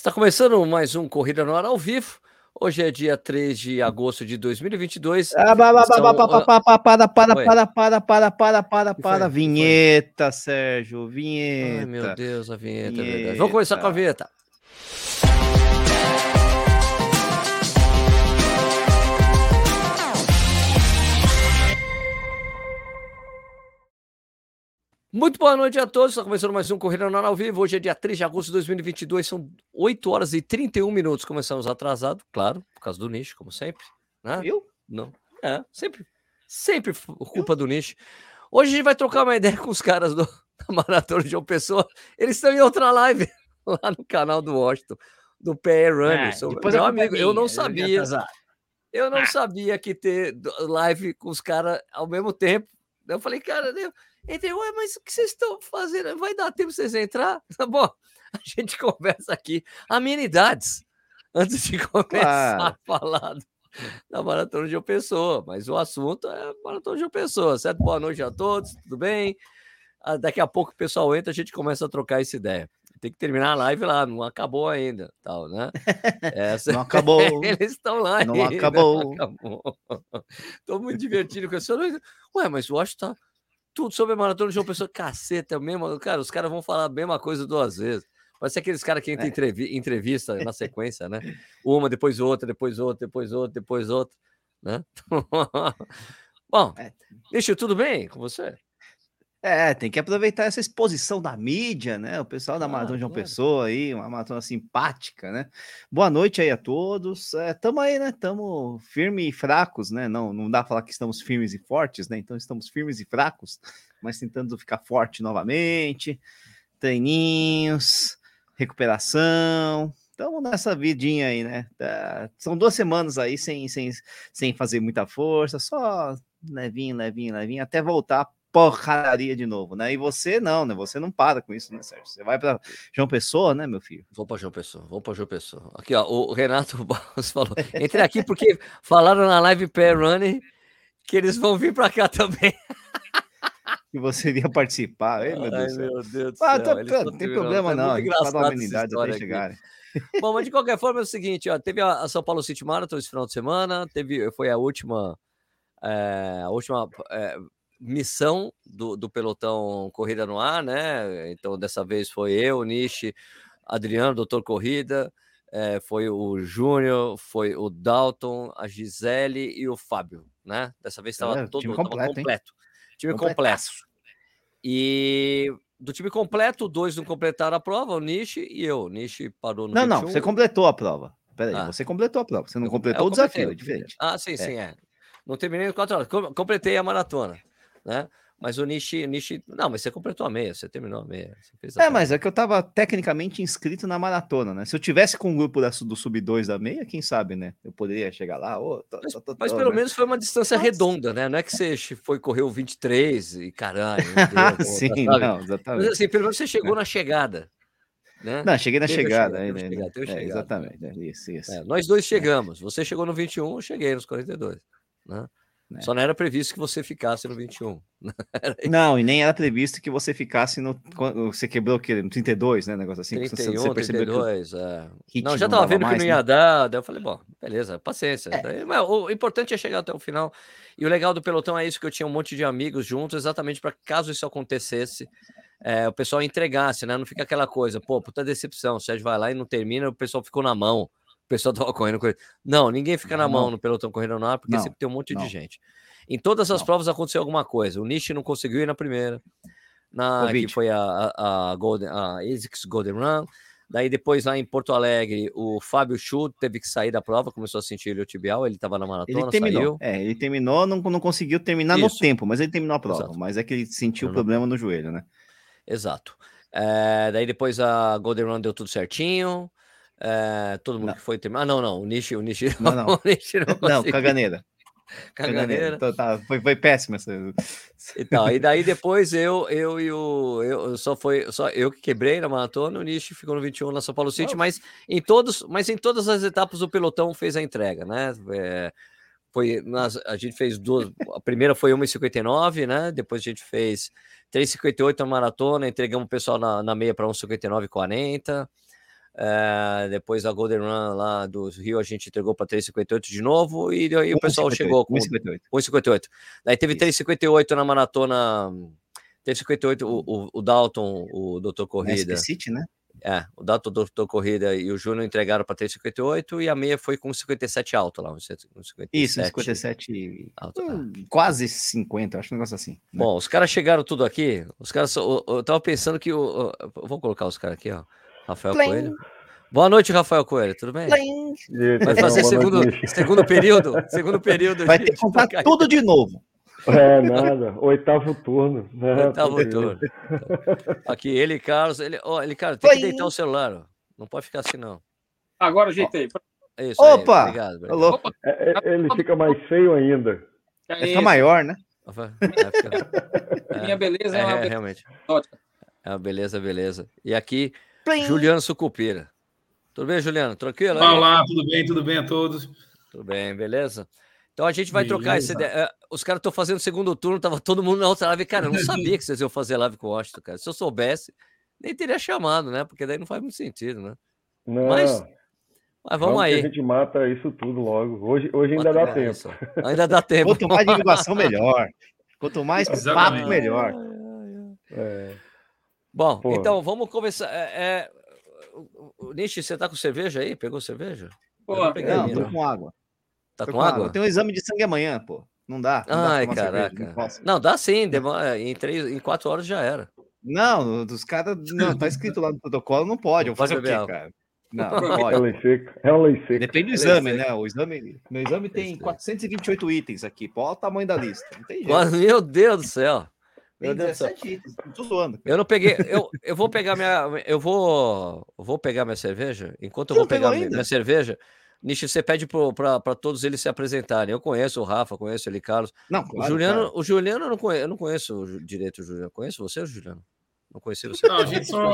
Está começando mais um Corrida no Ar ao vivo. Hoje é dia 3 de agosto de 2022. Ah, ba, ba, ba, São- ba, ba, ba, ba, para, para, Oi. para, para, para, para, para, para. Vinheta, Sérgio, Ai, vinheta. meu Deus, a vinheta, é verdade. Vinheta. Vamos começar com a vinheta. Muito boa noite a todos. Está começando mais um Corrida Ar ao vivo. Hoje é dia 3 de agosto de 2022. São 8 horas e 31 minutos. Começamos atrasado, claro, por causa do nicho, como sempre. Né? Viu? Não. É, sempre. Sempre culpa do nicho. Hoje a gente vai trocar uma ideia com os caras do, da Maratona de João Pessoa. Eles estão em outra live lá no canal do Washington, do PR Runner. Ah, depois meu é amigo, eu não sabia. Eu Ah. não sabia que ter live com os caras ao mesmo tempo. Eu falei, cara, eu entrei, ué, mas o que vocês estão fazendo? Vai dar tempo vocês entrar? Tá bom, a gente conversa aqui. Amenidades, antes de começar Claro. a falar do- da Maratona de João Pessoa. Mas o assunto é Maratona de João Pessoa, certo? Boa noite a todos, tudo bem? Ah, Daqui a pouco o pessoal entra, a gente começa a trocar essa ideia. Tem que terminar a live lá, não acabou ainda, tal, né? Essa... Não acabou. Eles estão lá Não ainda, acabou. Tô muito divertido com isso. Ué, mas o Washington tá tudo sobre a maratona de João Pessoa. Caceta, é o mesmo. Cara, os caras vão falar a mesma coisa duas vezes. Parece aqueles caras que entram em É. entrevi- entrevista na sequência, né? Uma, depois outra, depois outra, depois outra, depois outra, né? Bom, É. Tudo bem com você? É, tem que aproveitar essa exposição da mídia, né? O pessoal da Ah, Maratona de João claro. Pessoa aí, uma maratona simpática, né? Boa noite aí a todos. É, tamo aí, né? Tamo firme e fracos, né? Não, não dá pra falar que estamos firmes e fortes, né? Então estamos firmes e fracos, mas tentando ficar forte novamente. Treininhos, recuperação. Estamos nessa vidinha aí, né? Tá- São duas semanas aí sem, sem, sem fazer muita força, só levinho, levinho, levinho, até voltar porcaria de novo, né? E você não, né? Você não para com isso, né, Sérgio? Você vai para João Pessoa, né, meu filho? Vou para João Pessoa, vou para João Pessoa. Aqui, ó, o Renato Barros falou. Entrei aqui porque falaram na live Pair Running que eles vão vir para cá também. Que você iria participar. Ai, meu Deus Ai, do céu. meu Deus do Ah, céu. tão não tem problema Tá não, muito a amenidade até chegarem. Bom, mas de qualquer forma é o seguinte, ó, teve a, São Paulo City Marathon esse final de semana, teve, foi a última, eh, a última eh, missão do, do pelotão Corrida no Ar, né? Então dessa vez foi eu, Nishi, Adriano, Doutor Corrida, eh, foi o Júnior, foi o Dalton, a Gisele e o Fábio, né? Dessa vez estava É, todo time completo, completo. Time completo. E do time completo, dois não completaram a prova, o Nishi e eu. O Nishi parou no Não, não, 21. você completou a prova. Peraí, Ah. você completou a prova. Você não Eu- completou eu o desafio, é diferente. Ah, sim, sim, é. Não terminei em quatro horas. Com- Completei a maratona, né? Mas o Nishi, Nishi... Não, mas você completou a meia, você terminou a meia. você fez a É, mas é que eu tava tecnicamente inscrito na maratona, né? Se eu tivesse com o grupo da, do Sub-2 da meia, quem sabe, né? Eu poderia chegar lá, ô, tô- Mas, tô- tô- mas pelo né? menos foi uma distância Mas- redonda, né? Não é que você foi correr o 23 e caralho. Deus, sim, não, Mas exatamente. assim, pelo menos você chegou na chegada. Né? Não, cheguei na Teve chegada né? teve a É, chegada, exatamente, é, isso, isso. É, nós dois chegamos. Você chegou no 21, eu cheguei nos 42. Né? É. Só não era previsto que você ficasse no 21. Não, e nem era previsto que você ficasse no. Você quebrou o quê? No 32, né? Negócio assim. que você- 31, você percebeu que o 32. É. hit Não, já não tava dava vendo mais, que não né? ia dar. Daí eu falei, bom, beleza, paciência. Daí, mas o importante é chegar até o final. E o legal do pelotão é isso: que eu tinha um monte de amigos juntos, exatamente para caso isso acontecesse, é, o pessoal entregasse, né? Não fica aquela coisa, pô, puta decepção. O Sérgio vai lá e não termina, o pessoal ficou na mão. O pessoal tava correndo com ele. Não, ninguém fica na Não, mão não. no pelotão correndo no ar, porque Não, sempre tem um monte de gente. Em todas as provas aconteceu alguma coisa. O Nishi não conseguiu ir na primeira, na, que foi a, a, a, Golden, a ASICS Golden Run. Daí depois lá em Porto Alegre, o Fábio Chu teve que sair da prova, começou a sentir iliotibial, ele estava na maratona, Ele terminou. saiu. É, ele terminou, não, não conseguiu terminar no Isso. tempo, mas ele terminou a prova. Exato. Mas é que ele sentiu o problema no joelho, né? Exato. É, daí depois a Golden Run deu tudo certinho. É, todo mundo Não. que foi terminar. Ah, não, não. O Nishi, o Nishi, Não, não. o Nishi não, Não, caganeira. Caganeira. Então, tá, foi, foi péssimo essa. E tal. E daí depois eu, eu e o. Eu, só foi só eu que quebrei na maratona, o Nishi ficou no 21 na São Paulo City, Oh. mas em todos, mas em todas as etapas o pelotão fez a entrega, né? É, foi nas, a gente fez duas. A primeira foi 1,59, né? Depois a gente fez 3,58 na maratona, entregamos o pessoal na, na meia para 1,59,40. É, depois a Golden Run lá do Rio a gente entregou para 3,58 de novo e aí o pessoal 1,58, chegou com 1,58. 1,58. Daí teve Isso. 3,58 na maratona. 3,58 o, o, o Dalton, o Doutor Corrida. SP City, né? É, o Dalton, o Doutor Corrida e o Júnior entregaram para 3,58 e a meia foi com 57 alto lá. Um 57, Isso, 57, alto. hum, quase 50, acho um negócio assim. né? Bom, os caras chegaram tudo aqui. Os caras. Eu, eu tava pensando que. o o- vou colocar os caras aqui, ó. Rafael Plim. Coelho. Boa noite, Rafael Coelho. Tudo bem? Plim. Vai fazer segundo, segundo período? Segundo período. Vai ter que comprar trocar- tudo de novo. É, nada. Oitavo turno. né? Oitavo turno. Aqui, ele Carlos. Ele, ó, ele, cara, tem que Plim. deitar o celular. ó. Não pode ficar assim, não. Agora ajeitei. É isso aí, Opa! Obrigado. obrigado. Alô? Opa, É, é, ele fica mais feio ainda. é isso. maior, né? Rafael, é, fica- Minha beleza é, é, uma é, beleza realmente. É uma beleza, beleza. E aqui, Plim. Juliano Sucupira. Tudo bem, Juliano? Tranquilo? aí? Olá, tudo bem? Tudo bem a todos? Tudo bem, beleza? Então a gente vai trocar esse. Beleza. ideia. É, Os caras estão fazendo segundo turno, tava todo mundo na outra live. Cara, eu não sabia que vocês iam fazer live com o Washington, cara. Se eu soubesse, nem teria chamado, né? Porque daí não faz muito sentido, né? Não, Mas, Mas vamos que aí. a gente mata isso tudo logo. Hoje, hoje ainda dá tempo. isso. Ainda dá tempo. Quanto mais divulgação, melhor. Quanto mais papo, melhor. É, Bom, Pô. então vamos começar. É, é, Nishi, você tá com cerveja aí? Pegou cerveja? Pô, Eu não peguei Não, tô com água. Tá Tô com água? Tem um exame de sangue amanhã, pô. Não dá. Não dá Ai, pra tomar cerveja, caraca. não posso. Não, dá sim. Demora, em, três, em quatro horas já era. Não, dos caras. Não, tá escrito lá no protocolo, não pode. Não Eu vou fazer o quê, beber cara? Não, não é pode. lei seca. É lei seca. Depende do exame, né? O exame, meu exame tem Beleza. 428 itens aqui. Pô, olha o tamanho da lista. Não tem jeito. Mas, meu Deus do céu. Meu Deus do céu. 17 itens. Não tô zoando. Eu não peguei. Eu, eu vou pegar minha. Eu vou. Eu vou pegar minha cerveja. Enquanto eu Você vou pegar minha, ainda? minha cerveja, Nishi, você pede para todos eles se apresentarem. Eu conheço o Rafa, conheço ele, Carlos. Não, O claro, Juliano, cara. o Juliano eu não conheço, eu não conheço o direito o Juliano. Conheço você, Juliano? Não conheci você. Não, a, gente só,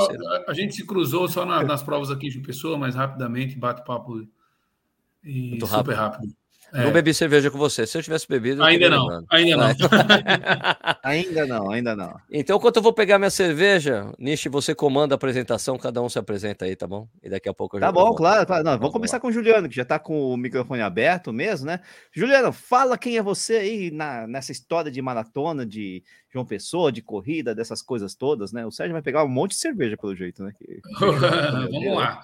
a- gente se cruzou só na- nas provas aqui de pessoa, mas rapidamente, bate-papo e Muito super rápido. É. Não bebi cerveja com você. Se eu tivesse bebido. eu Ainda não, ainda não. Ainda não, ainda não. Então, enquanto eu vou pegar minha cerveja, Nishi, você comanda a apresentação, cada um se apresenta aí, tá bom? E daqui a pouco eu já Tá bom, claro. claro. Não, Vamos vamos começar com o Juliano, que já tá com o microfone aberto mesmo, né? Juliano, fala quem é você aí na, nessa história de maratona, de João Pessoa, de corrida, dessas coisas todas, né? O Sérgio vai pegar um monte de cerveja, pelo jeito, né? Que- Vamos lá.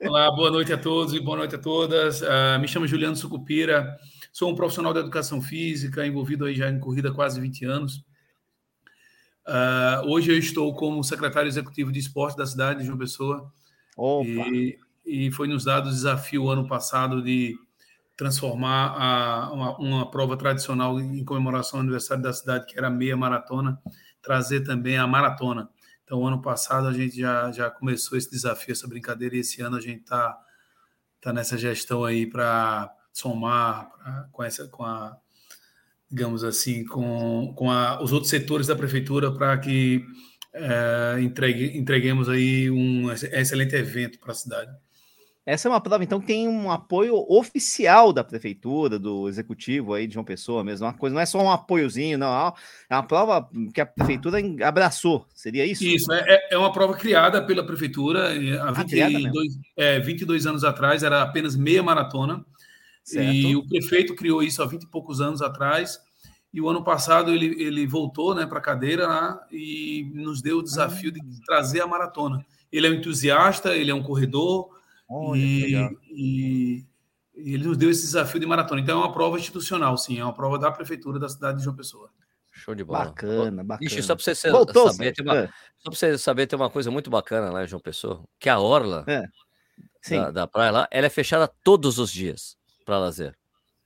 Olá, boa noite a todos e boa noite a todas. Ah, me chamo Juliano Sucupira, sou um profissional da educação física, envolvido aí já em corrida há quase 20 anos. Ah, hoje eu estou como secretário executivo de esporte da cidade de João Pessoa e, e foi nos dado o desafio ano passado de transformar a- uma, uma prova tradicional em comemoração ao aniversário da cidade, que era a meia maratona, trazer também a maratona. Então, ano passado a gente já, já começou esse desafio, essa brincadeira, e esse ano a gente está tá nessa gestão aí para somar pra- com essa, com a, digamos assim, com, com a, os outros setores da prefeitura para que eh, entregue, entreguemos aí um ex- excelente evento para a cidade. Essa é uma prova, então, que tem um apoio oficial da prefeitura, do executivo aí de João Pessoa mesmo. Uma coisa, não é só um apoiozinho, não. É uma prova que a prefeitura abraçou. Seria isso? Isso, é, é- é uma prova criada pela prefeitura eh, há Ah, criada mesmo. 22, é, 22 anos atrás, era apenas meia maratona. Certo. E o prefeito criou isso há 20 e poucos anos atrás. E o ano passado ele, ele voltou né, para a cadeira lá e nos deu o desafio de trazer a maratona. Ele é um entusiasta, ele é um corredor Olha, legal. e, e ele nos deu esse desafio de maratona. Então é uma prova institucional, sim, é uma prova da prefeitura da cidade de João Pessoa. Show de bola. Bacana, bacana. Ixi, só pra você Voltou, saber, tem uma, É, só pra você saber, tem uma coisa muito bacana lá em João Pessoa, que a orla Sim. da, da praia lá, ela é fechada todos os dias para lazer.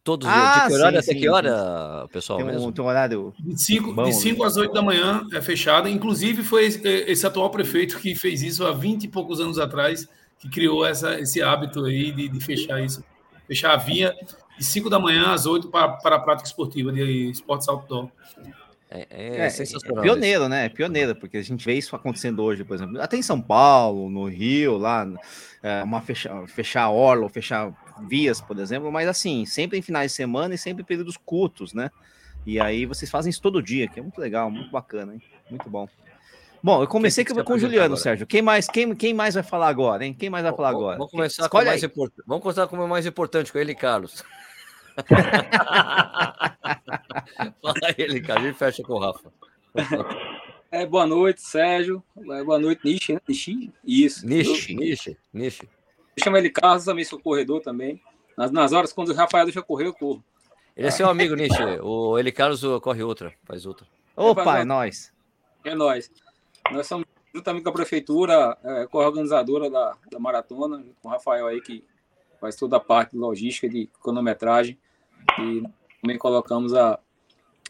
Todos os Ah, dias. De que horário sim, até sim, que hora, pessoal, Tem um, mesmo? tem um horário. De 5 Bom, de né? cinco às 8 da manhã é fechada. Inclusive, foi esse, esse atual prefeito que fez isso há 20 e poucos anos atrás, que criou essa, esse hábito aí de, de fechar isso. Fechar a via de 5 da manhã às 8 para, para a prática esportiva de esportes outdoor. É, é É, é pioneiro, né? É pioneiro, porque a gente vê isso acontecendo hoje, por exemplo. Até em São Paulo, no Rio, lá, é, uma fechar, fechar a orla, ou fechar vias, por exemplo, mas assim, sempre em finais de semana e sempre em períodos curtos, né? E aí vocês fazem isso todo dia, que é muito legal, muito bacana, hein? Muito bom. Bom, eu comecei com, que com o Juliano, apresenta Sérgio. Quem mais, quem, quem mais vai falar agora, hein? Quem mais vai falar Vamos- agora? Vamos começar com mais aí. importante. Vamos começar com o mais importante, com ele, Carlos. Fala aí, ele, Carlos, e fecha com o Rafa. É, boa noite, Sérgio. É, boa noite, Nishi, né? Nishi? Isso. Niche, Eu, niche, niche. eu chamo ele Carlos, também sou corredor também. Nas, nas horas, quando o Rafael deixa correr, eu corro. Ele é seu amigo, Niche. O ele, Carlos, corre outra, faz outra. Opa, é nóis. É nós. Nós somos, juntamente com a prefeitura, é, co-organizadora da, da maratona, com o Rafael aí, que faz toda a parte de logística, de cronometragem. E também colocamos a.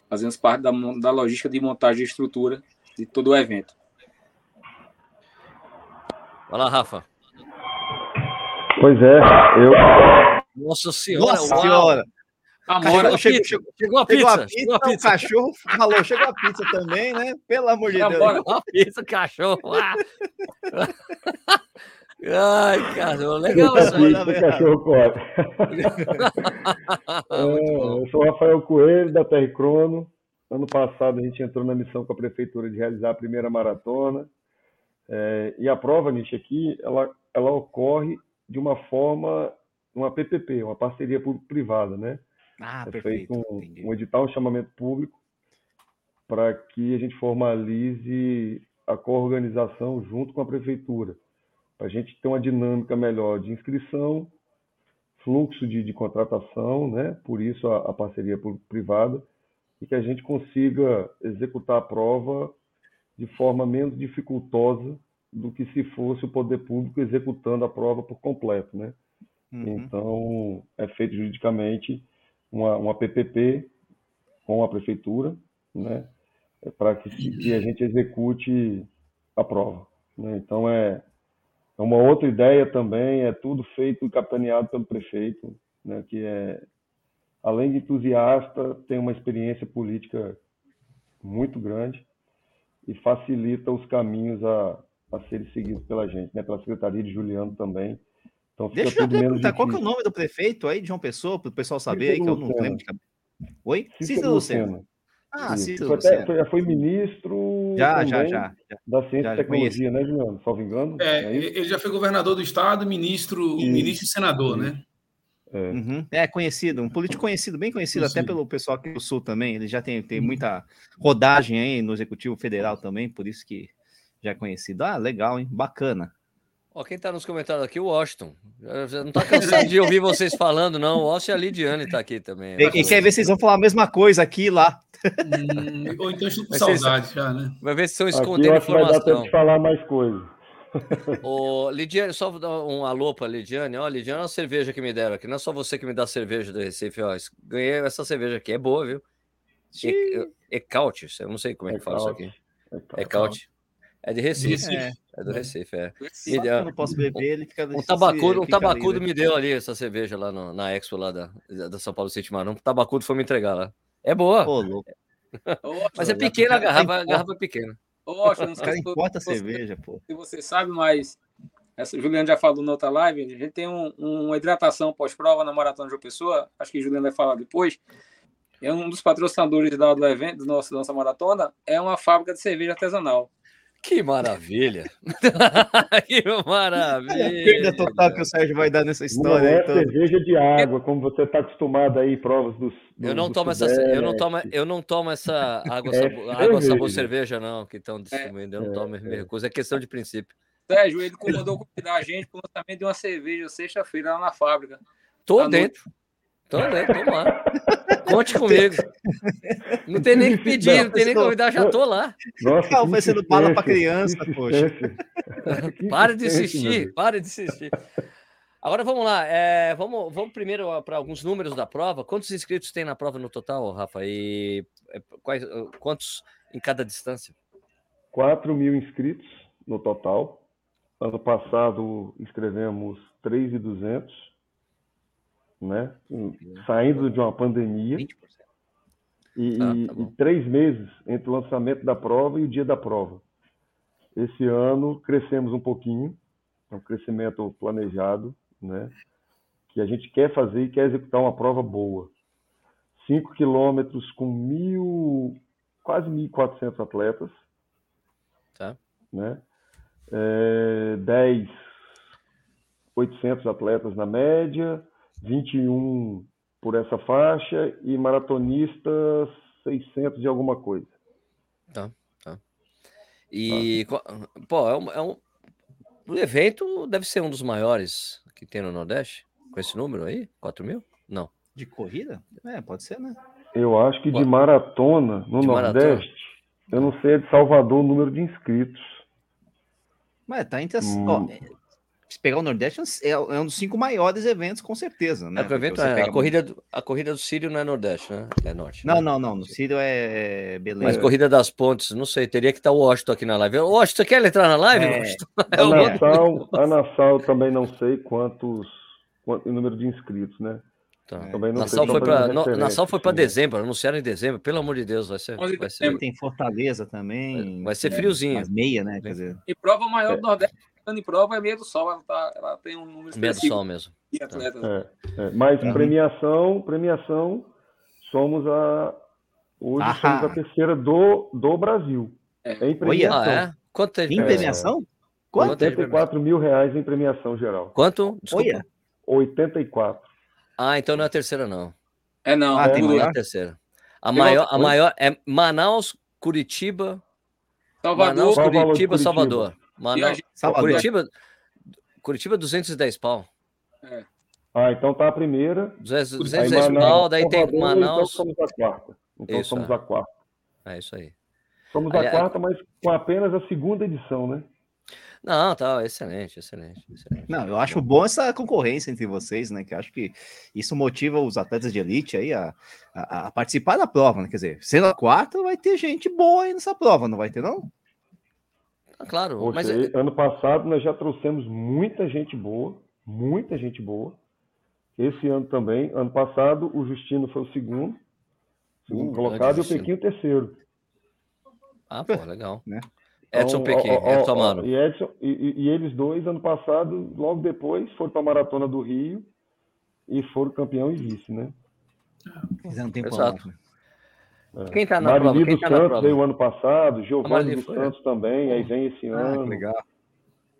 Fazemos parte da, da logística de montagem de estrutura de todo o evento. Vai lá, Rafa. Pois é, eu. Nossa senhora, Nossa uau. senhora. Amora, Chegou- Chegou, chegou- a Chegou pizza, a chegou a pizza, o pizza. cachorro falou, chegou a pizza também, né? Pelo amor de Deus. Amora. Chegou a pizza, cachorro. Ah. Ai, cara, legal isso aí. O cachorro corre. É, eu sou o Rafael Coelho, da TR Crono. Ano passado a gente entrou na missão com a prefeitura de realizar a primeira maratona. É, e a prova, Nietzsche, aqui, ela, ela ocorre de uma forma, uma PPP, uma parceria público-privada, né? Ah, é feito um, um edital, um chamamento público, para que a gente formalize a coorganização junto com a prefeitura, para a gente ter uma dinâmica melhor de inscrição, fluxo de, de contratação, né? por isso a, a parceria público-privada, e que a gente consiga executar a prova de forma menos dificultosa do que se fosse o poder público executando a prova por completo, né? Uhum. Então, é feito juridicamente uma, uma PPP com a prefeitura, né, para que, que a gente execute a prova. né. Então, é, é uma outra ideia também, é tudo feito e capitaneado pelo prefeito, né, que é, além de entusiasta, tem uma experiência política muito grande e facilita os caminhos a, a serem seguidos pela gente, né, pela Secretaria de Juliano também. Então, fica Deixa eu tudo menos perguntar, qual que é o nome do prefeito aí de João Pessoa, para o pessoal saber aí, que eu não Lucena. lembro de cabeça. Oi? Cícero Cícero Lucena. Lucena. Ah, Isso. Cícero Foi até- Lucena. foi- já foi ministro Já, já, já. já. da Ciência Já e Tecnologia, né, Juliano? Salvo engano. É, é ele já foi governador do estado, ministro, Isso. ministro e senador, né? É. Uhum. É conhecido, um político conhecido, bem conhecido até Conhecido. pelo pessoal aqui do Sul também. Ele já tem, tem muita rodagem aí no Executivo Federal também, por isso que já é conhecido. Ah, legal, hein? Bacana. Ó, quem tá nos comentários aqui, o Washington. Já Não tá cansado de ouvir vocês falando, não. O Washington e a Lidiane tá aqui também. E, e quer ver se vocês vão falar a mesma coisa aqui e lá. Hum, ou então estou com saudade já, né? Vai ver se estão Aqui eu escondendo acho que vai dar tempo informação. de falar mais coisas. Ô, Lidiane, só vou dar um alô pra Lidiane. Ó, Lidiane, é uma cerveja que me deram aqui. Não é só você que me dá cerveja do Recife, ó. Ganhei essa cerveja aqui, é boa, viu? E- Ecaute, eu não sei como é que fala isso aqui. Ecaute. É de Recife. Recife. É. É do Recife, é. Que deu- eu não posso beber, ele fica. Um tabacudo, um fica tabacudo me deu ali essa cerveja lá no- na Expo lá da, da São Paulo City Mar. Um tabacudo foi me entregar lá. É boa, Ô, louco. mas é pequena a garrafa, a garrafa é pequena. Ótimo, não sei se importam a você- cerveja, pô. se você sabe, mas essa, o Juliano já falou na outra live, a gente tem um- uma hidratação pós-prova na Maratona de João Pessoa, acho que o Juliano vai falar depois. É um dos patrocinadores da- do evento, do nosso, da nossa maratona, é uma fábrica de cerveja artesanal. Que maravilha! que Olha a maravilha! perda total que o Sérgio vai dar nessa Não história aí é toda. cerveja de água, como você está acostumado aí, provas dos. do- Eu não do tomo essa, eu não tomo, eu não tomo essa água, É sabor, água sabor cerveja. não, que estão distribuindo. Eu não é, tomo, me recuso. É questão de princípio. Sérgio, ele comandou convidar a gente para o lançamento de uma cerveja sexta-feira lá na fábrica. Tô À noite. Tô dentro, vamos lá. Conte comigo. Não tem nem que pedir, não tem nem que convidar, já tô lá. Nossa, que oferecendo bala pra insistência, criança, poxa. Que Para de insistir, para de insistir. Agora vamos lá, é, vamos, vamos primeiro para alguns números da prova. Quantos inscritos tem na prova no total, Rafa? E é, quais, quantos em cada distância? 4 mil inscritos no total. Ano passado inscrevemos 3.200, né? Saindo de uma pandemia 20%. e, Ah, tá bom. e três meses entre o lançamento da prova e o dia da prova. Esse ano crescemos um pouquinho, é um crescimento planejado, né? Que a gente quer fazer e quer executar uma prova boa. 5 quilômetros com mil, quase 1.400 atletas. Tá. né? É, 10, 800 atletas na média, 21 por essa faixa e maratonistas 600 e alguma coisa. Tá, tá. E, tá. pô, é um, é um, o evento deve ser um dos maiores que tem no Nordeste, com esse número aí? 4 mil? Não. De corrida? É, pode ser, né? Eu acho que de maratona no de Nordeste, maratona. eu não sei, é de Salvador o número de inscritos. Mas tá entre as. Hum. Ó, se pegar o Nordeste, é, é um dos cinco maiores eventos, com certeza, né? É, o evento é, a, corrida do, a corrida do Sírio não é Nordeste, né? É Norte. Não, né? não, não. No Sírio é beleza. Mas Corrida das Pontes, não sei, teria que estar o Washington aqui na live. Washington, quer entrar na live? É. A, Nassau, a Nassau também não sei quantos, quanto, o número de inscritos, né? Tá. Também não Nassau foi para Nassau foi para dezembro, anunciaram em dezembro, pelo amor de Deus, vai ser, vai ser... tem Fortaleza também. Vai, vai ser friozinho. Né, meia, né, quer dizer. E prova maior é. do Nordeste em prova é meia do sol, ela, tá, ela tem um número Meia do sol mesmo. É, é. Mas uhum. premiação, premiação, somos a hoje Ahá. somos a terceira do, do Brasil. É. Em premiação. Ah, é? Quanto teve? Em premiação? Quanto? 84 mil reais em premiação geral. Quanto? Desculpa. Olha. 84. Ah, então não é a terceira, não. É não. Ah, tem não é a terceira. A maior, a maior é Manaus, Curitiba, Salvador, Manaus, Curitiba, Salvador. Manaus, Salvador. Curitiba, Curitiba 210 pau. É. Ah, então tá a primeira. 210 Manaus, pau, daí Salvador, tem Manaus. Então somos a quarta. Então isso, somos é. a quarta. É isso aí. Somos a quarta, mas com apenas a segunda edição, né? Não, tá, excelente, excelente, excelente. Não, eu acho bom essa concorrência entre vocês, né? Que eu acho que isso motiva os atletas de elite aí a, a, a, participar da prova, né? Quer dizer, sendo a quarta, vai ter gente boa aí nessa prova, não vai ter, não? Ah, claro. Poxa, mas... É ano passado nós já trouxemos muita gente boa, muita gente boa. Esse ano também. Ano passado o Justino foi o segundo, segundo uh, colocado, e o Pequim o terceiro. Ah, pô, legal. né? Edson então, Pequim, ó, ó, Edson Mano. E, Edson, e, e, eles dois, ano passado, logo depois, foram para a Maratona do Rio e foram campeão e vice, né? Fizeram tempo Exato. Né? É. Quem está na Marili prova? Quem dos tá Santos veio ano passado, Giovanni dos Santos também, aí vem esse ah, ano. legal.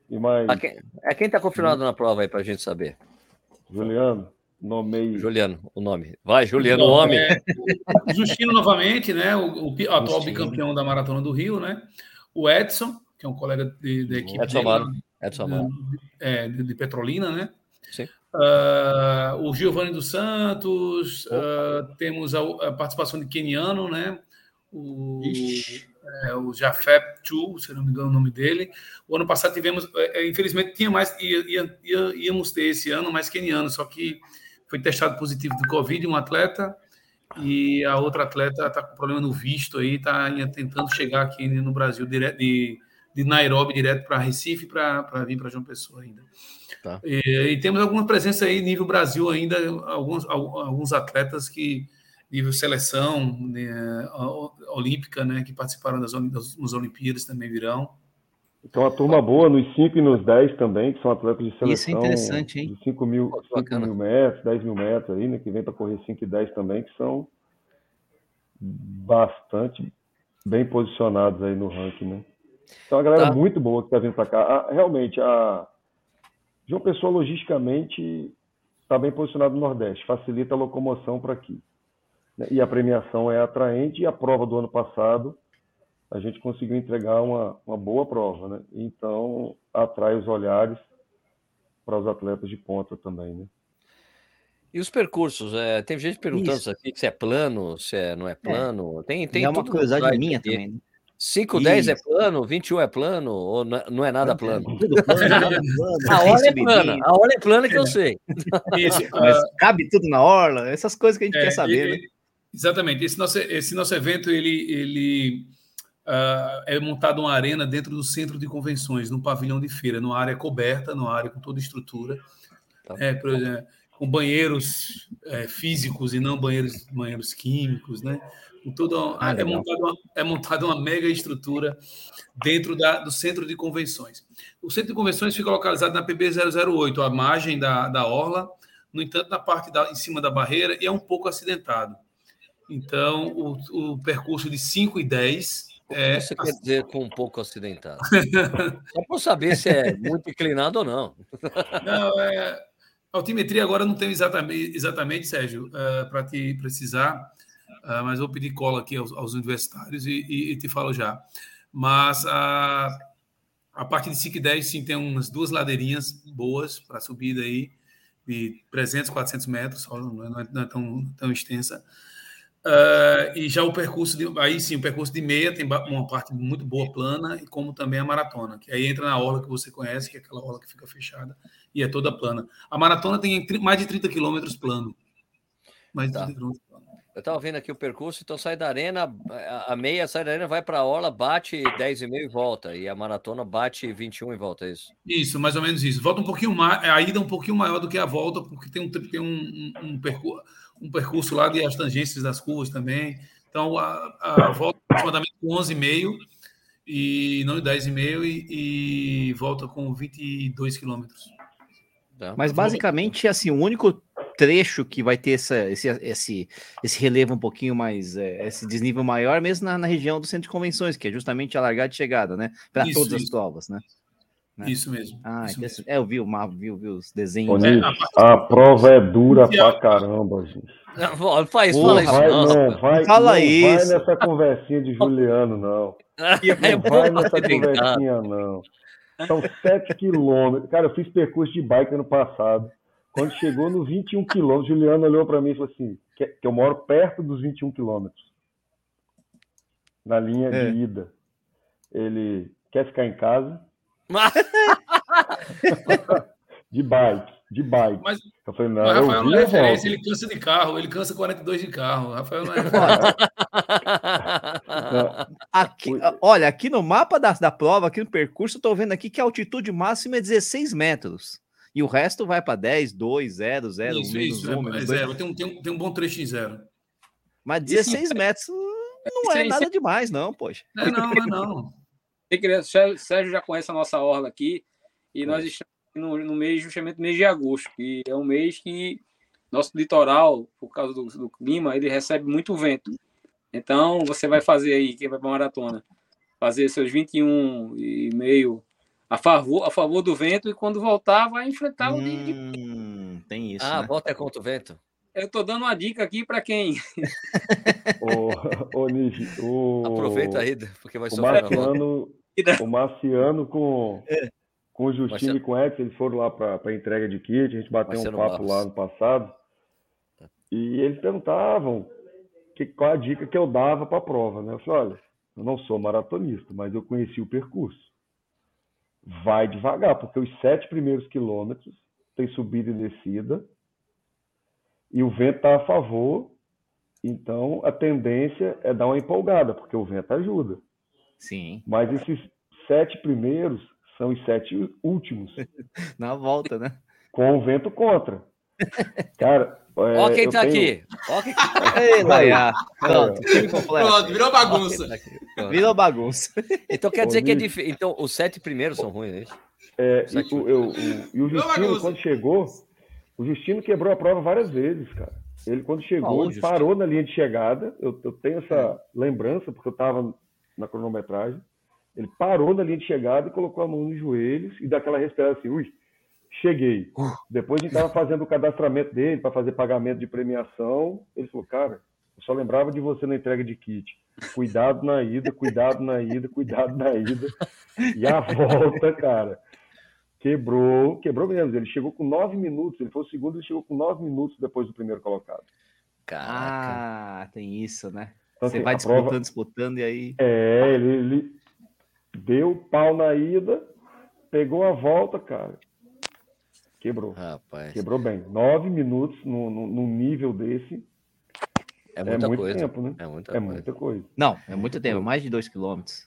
E mais... A quem, é quem está confirmado na prova aí para a gente saber? Juliano, nomei. Juliano, o nome. Vai, Juliano, o homem. É, Justino novamente, né? O, o atual bicampeão da Maratona do Rio, né? O Edson, que é um colega da equipe Edson Mano. Edson Mano. É, de, de Petrolina, né? Sim. Uh, o Giovanni dos Santos, uh, temos a, a, participação de Keniano, né? O, é, o Jafep Chu, se não me engano o nome dele. O ano passado tivemos, é, é, infelizmente, tinha mais, ia, ia, ia, íamos ter esse ano mais Keniano, só que foi testado positivo de Covid um atleta e a outra atleta está com problema no visto aí, está tentando chegar aqui no Brasil direto de, de Nairobi direto para Recife para vir para João Pessoa ainda. Tá. E, e, temos alguma presença aí nível Brasil ainda, alguns, alguns atletas que nível seleção né, olímpica, né, que participaram das, das, Olimpíadas também virão. Então, a turma boa nos 5 e nos 10 também, que são atletas de seleção. Isso é interessante, hein? De 5 mil, 5 mil metros, 10 mil metros aí, né? Que vem para correr 5 e 10 também, que são bastante bem posicionados aí no ranking, né? Então, a galera tá. muito boa que está vindo para cá. Ah, realmente, a, João Pessoa, logisticamente, está bem posicionado no Nordeste, facilita a locomoção para aqui. Né? E a premiação é atraente, e a prova do ano passado, a gente conseguiu entregar uma, uma boa prova, né? Então, atrai os olhares para os atletas de ponta também, né? E os percursos? É, tem gente perguntando aqui se é plano, se é, não é, é. plano. É. Tem, tem é uma curiosidade minha aqui. também. Né? 5, 10 é plano, 21 é plano, ou não é nada plano? A orla é plana, a orla é plana que eu sei. Isso, Mas cabe tudo na orla, essas coisas que a gente é, quer saber, né? Exatamente. Esse nosso, esse nosso evento, ele, ele uh, é montado uma arena dentro do centro de convenções, num pavilhão de feira, numa área coberta, numa área com toda estrutura. Tá. É, por exemplo, com banheiros é, físicos e não banheiros, banheiros químicos, né? Tudo, ah, é, montada uma, é montada uma mega estrutura dentro da, do centro de convenções. O centro de convenções fica localizado na PB 008, à margem da, da orla, no entanto, na parte da, em cima da barreira, e é um pouco acidentado. Então, o, o percurso de 5 e 10 O que você quer dizer com um pouco acidentado? Só para saber se é muito inclinado ou não. Não, é, altimetria agora não tenho exatamente, exatamente Sérgio, uh, para te precisar, uh, mas vou pedir cola aqui aos, aos universitários e, e, e, te falo já. Mas a, a parte de 5 e 10, sim, tem umas duas ladeirinhas boas para subida aí, de 300, 400 metros, não é, não é tão, tão extensa. Uh, e já o percurso de, aí sim, o percurso de meia tem uma parte muito boa plana, e como também a maratona, que aí entra na orla que você conhece, que é aquela orla que fica fechada e é toda plana. A maratona tem mais de 30 quilômetros plano. Mais de Tá. 30 quilômetros plano. Eu estava vendo aqui o percurso, então sai da arena, a- meia sai da arena, vai para a orla, bate 10,5 e volta. E a maratona bate 21 e volta, é isso? Isso, mais ou menos isso. Volta um pouquinho mais, a ida é um pouquinho maior do que a volta, porque tem um, tem um, um, um percurso, um percurso lá de as tangências das curvas também. Então, a, a volta é aproximadamente com 11,5 e não 10,5 e, e volta com 22 quilômetros. Tá. Mas basicamente, assim, o único trecho que vai ter essa, esse, esse, esse relevo um pouquinho mais, é, esse desnível maior, mesmo na, na região do centro de convenções, que é justamente a largada e chegada, né? Para Isso, todas as isso. provas, né? É. Isso mesmo. Ah, isso mesmo. é, eu vi o mapa, vi, vi os desenhos. É, a a prova é dura pra caramba, gente. Não, fala- faz, Porra, fala isso. vai, não, vai, Fala não isso. vai nessa conversinha de Juliano, não. É Não vai nessa conversinha, não. São 7 quilômetros. Cara, eu fiz percurso de bike ano passado. Quando chegou no 21 quilômetros, Juliano olhou para mim e falou assim: que, que eu moro perto dos 21 quilômetros. Na linha É. de ida. Ele quer ficar em casa de bike, de bike. Mas, eu falei, não, mas eu Rafael não é referência, ele cansa de carro, ele cansa 42 de carro. Rafael não é Aqui, Ui. olha, aqui no mapa da, da prova, aqui no percurso, eu tô vendo aqui que a altitude máxima é 16 metros. E o resto vai para 10, 2, 0, 0, isso, menos isso, 1, é, é menos 2. zero. Tem um, tem, um, tem um bom trecho em zero. Mas 16 metros hum, não Isso é aí, nada demais, não, poxa. Não, não, não, não. Sérgio Sérgio já conhece a nossa orla aqui e nós estamos no, no mês, justamente no mês de agosto, que é um mês que nosso litoral, por causa do, do clima, ele recebe muito vento. Então, você vai fazer aí, quem vai para maratona, fazer seus 21 e meio a favor, a favor do vento e quando voltar vai enfrentar o de, de- Hum, tem isso, ah, né? volta é contra o vento. Eu tô dando uma dica aqui para quem ô, ô, Nick, o, Aproveita aí, porque vai o sofrer. Marciano, o Marciano com, com o Justino Marciano. e com o Ex, eles foram lá para a entrega de kit, a gente bateu Marciano um papo Barros. lá no passado, e eles perguntavam que, qual a dica que eu dava para a prova, né? Eu falei, olha, eu não sou maratonista, mas eu conheci o percurso. Vai devagar, porque os sete primeiros quilômetros tem subida e descida, e o vento está a favor, então a tendência é dar uma empolgada, porque o vento ajuda. Sim, Mas esses sete primeiros são os sete últimos, na volta, né? com o vento contra. Cara, Ó quem tá tenho- aqui. Ó quem Ei, Laia. Pronto, time completo. Pronto, virou bagunça. tá aqui. Virou bagunça. Então quer dizer que é difícil. Então os sete primeiros são ruins, é isso? É, Sete e, o, eu- o- e o Justino, quando chegou, o Justino quebrou a prova várias vezes, cara. Ele, quando chegou, ele parou na linha de chegada. Eu, eu tenho essa lembrança, porque eu estava na cronometragem. Ele parou na linha de chegada e colocou a mão nos joelhos e daquela respirada assim, ui, cheguei. Depois a gente estava fazendo o cadastramento dele para fazer pagamento de premiação. Ele falou, cara, eu só lembrava de você na entrega de kit. Cuidado na ida, cuidado na ida, cuidado na ida. E a volta, cara, quebrou, quebrou mesmo. Ele chegou com nove minutos, ele foi o segundo, ele chegou com nove minutos depois do primeiro colocado. Caraca. Ah, tem isso, né? Então, Você assim, vai disputando, prova- disputando e aí. É, ele, ele deu pau na ida, pegou a volta, cara. Quebrou. Rapaz, Quebrou bem. Nove minutos num, num- num nível desse é é, muita muito coisa. tempo, né? É muita É coisa. muita coisa. Não, é muito tempo, mais de 2 quilômetros.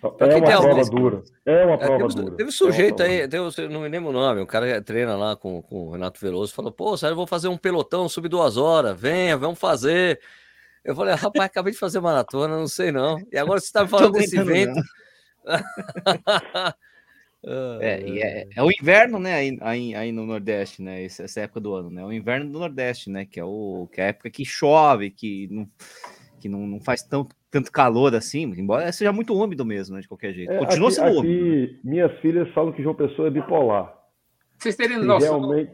Pra é uma prova alguns- dura. É uma É, prova teve, dura. teve É sujeito prova aí, teve, eu não me lembro o nome, o cara treina lá com, com o Renato Veloso, falou, pô, sério, eu vou fazer um pelotão, subir duas horas, venha, vamos fazer. Eu falei, rapaz, acabei de fazer maratona, não sei não. E agora você tá me falando desse vento. É, e é, é o inverno, né, aí, aí, aí no Nordeste, né, essa, época do ano, né, o inverno do Nordeste, né, que é, o, que é a época que chove, que, não, Que não, não faz tão, tanto calor assim, embora seja muito úmido mesmo, né, de qualquer jeito. É, Continua aqui, sendo aqui, úmido. Minhas filhas falam que João Pessoa é bipolar. Vocês terem noção. realmente,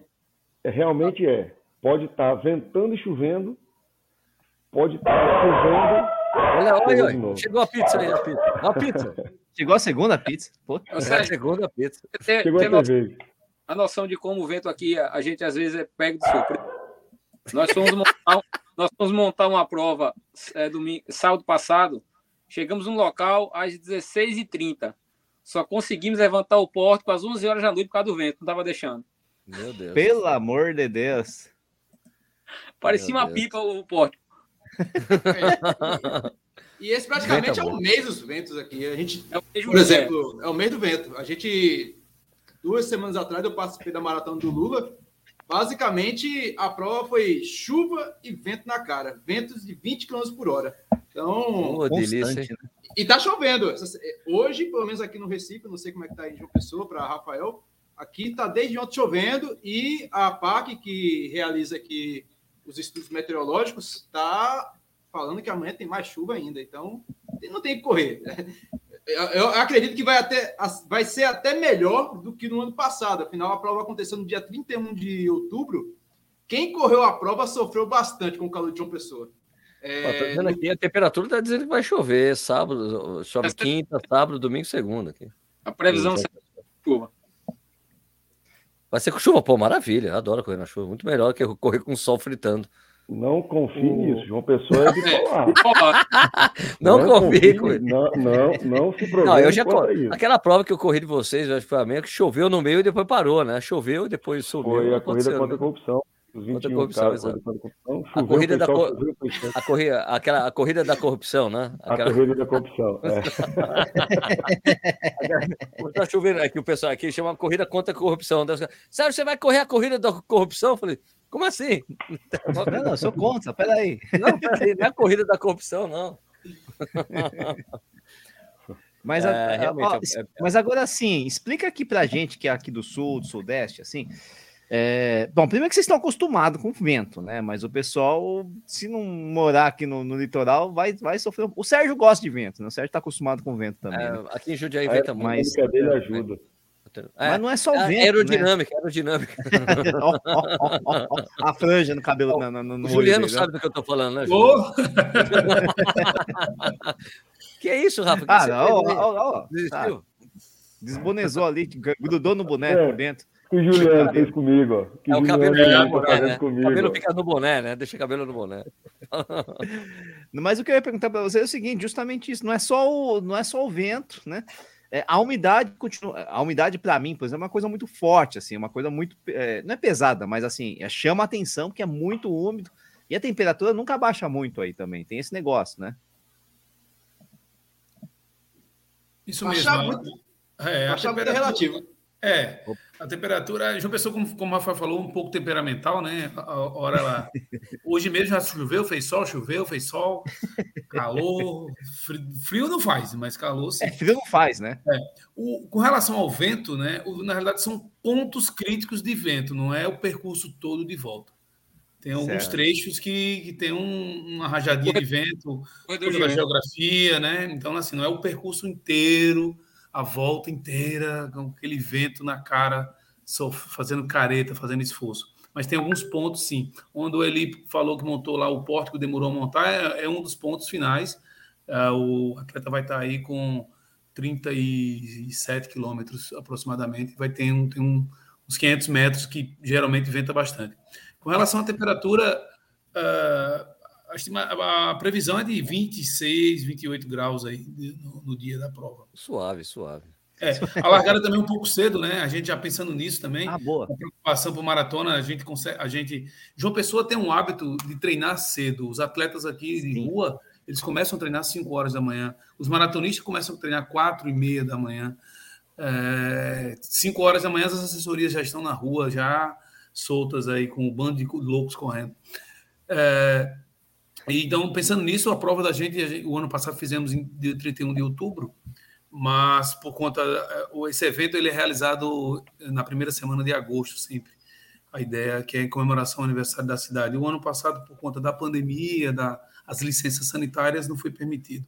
é, realmente é. Pode estar ventando e chovendo, pode estar chovendo. Olha, olha, olha. Chegou a pizza aí, a pizza. A pizza. Chegou a segunda pizza. Pô, Ô, É a segunda pizza. tem, Chegou tem a noção, a noção de como o vento aqui, a, a gente às vezes é pego de surpresa. Nós fomos montar, um- nós fomos montar uma prova é, domingo, sábado passado. Chegamos no local às 16h30. Só conseguimos levantar o porto às 11 horas da noite por causa do vento. Não estava deixando. Meu Deus. pelo amor de Deus. Parecia Meu uma Deus. pipa o porto. E esse praticamente Vento é é o bom. mês dos ventos aqui. A gente, É por exemplo, é o mês do vento. A gente, duas semanas atrás, eu participei da maratona do Lula. Basicamente, a prova foi chuva e vento na cara. Ventos de 20 km por hora. Então, Ô, delícia, hein? Né? e tá chovendo. Hoje, pelo menos aqui no Recife, não sei como é que tá aí em João Pessoa, para Rafael. Aqui tá desde ontem chovendo e a PAC, que realiza aqui os estudos meteorológicos, está falando que amanhã tem mais chuva ainda. Então, não tem que correr. Eu, eu acredito que vai, até, vai ser até melhor do que no ano passado. Afinal, a prova aconteceu no dia 31 de outubro. Quem correu a prova sofreu bastante com o calor de João Pessoa. É, Ó, aqui, a temperatura tá dizendo que vai chover sábado, chove Essa- quinta, sábado, domingo, segunda. Aqui. A previsão é chuva. Vai ser com chuva, pô, maravilha. Eu adoro correr na chuva. Muito melhor que eu correr com o sol fritando. Não confie O- nisso. João Pessoa é bipolar. Ó, Não, confie não, não, não se programe Não, eu já a isso. Aquela prova que eu corri de vocês, eu acho que foi a minha, que choveu no meio e depois parou, né? Choveu e depois subiu. Foi não a corrida aconteceu, contra a né? corrupção. Os Contra a 21 corrupção, exato. contra a corrupção. A corrida da co-. A corrida, aquela, a corrida da corrupção, né? A Aquela, corrida da corrupção. É. Tá chovendo aqui, o pessoal aqui chama corrida contra a corrupção. Sério, você vai correr a corrida da corrupção? Eu falei, como assim? Não, não, eu sou contra, peraí. Não, peraí, não é a corrida da corrupção, não. Mas, É, a- a- ó, é- é- mas agora sim, explica aqui pra gente que é aqui do sul, do sudeste, assim. é, bom, primeiro que vocês estão acostumados com vento, né? Mas o pessoal, se não morar aqui no, no litoral, vai, vai sofrer. O Sérgio gosta de vento, né? O Sérgio tá acostumado com vento também. É, né? aqui em Jundiaí A venta muito. mas- aerodinâmica dele ajuda. É, Mas não é só o é, vento. né? aerodinâmica, aerodinâmica. Ó, ó, a franja no cabelo. na- na- no, no O Juliano dele, né? sabe do que eu tô falando, né, Juliano? Ô, Que é isso, Rafa? Que Ah, não, ó, ó, ah, desbonezou ali, grudou no boneco É. por dentro. que o Juliano fez comigo, ó. Que É o cabelo tá no boné, né? O comigo, cabelo fica no boné, né? Deixa o cabelo no boné. Mas o que eu ia perguntar para você é o seguinte, justamente isso, não é só o, não é só o vento, né? É, a umidade continua, a umidade para mim, por exemplo, é uma coisa muito forte, assim, uma coisa muito, é, não é pesada, mas assim, é, chama a atenção porque é muito úmido e a temperatura nunca baixa muito aí também, tem esse negócio, né? Isso Achar mesmo. muito- É, a Achar muito temperatura- relativo. É, a temperatura, João Pessoa, como, como o Rafael falou, um pouco temperamental, né? A, a hora lá. Hoje mesmo já choveu, fez sol, choveu, fez sol, calor, fri- frio não faz, mas calor sim. É, frio não faz, né? O- com relação ao vento, né? o- na realidade são pontos críticos de vento, não é o percurso todo de volta. Tem alguns Certo. trechos que, que tem um- uma rajadinha de vento, coisa da geografia, né? Então, assim, não é o percurso inteiro, a volta inteira, com aquele vento na cara, só fazendo careta, fazendo esforço. Mas tem alguns pontos, sim. Onde o Eli falou que montou lá o pórtico, demorou a montar, é, é um dos pontos finais. Ah, o atleta vai estar aí com 37 quilômetros aproximadamente, vai ter um, tem um- uns 500 metros que geralmente venta bastante. Com relação à temperatura, ah, a, a previsão é de 26, 28 graus aí no, no dia da prova. Suave, suave. É, a largada também é um pouco cedo, né? A gente já pensando nisso também. Ah, boa. A preocupação para maratona, a gente consegue, a gente, João Pessoa tem um hábito de treinar cedo. Os atletas aqui de Sim. rua, eles começam a treinar 5 horas da manhã. Os maratonistas começam a treinar 4 e meia da manhã. 5 horas da manhã as assessorias já estão na rua, já soltas aí com o bando de loucos correndo. É, então, pensando nisso, a prova da gente, o ano passado fizemos em dia 31 de outubro, mas por conta eh, esse evento ele é realizado na primeira semana de agosto sempre a ideia é que é em comemoração ao aniversário da cidade o ano passado por conta da pandemia da as licenças sanitárias, não foi permitido.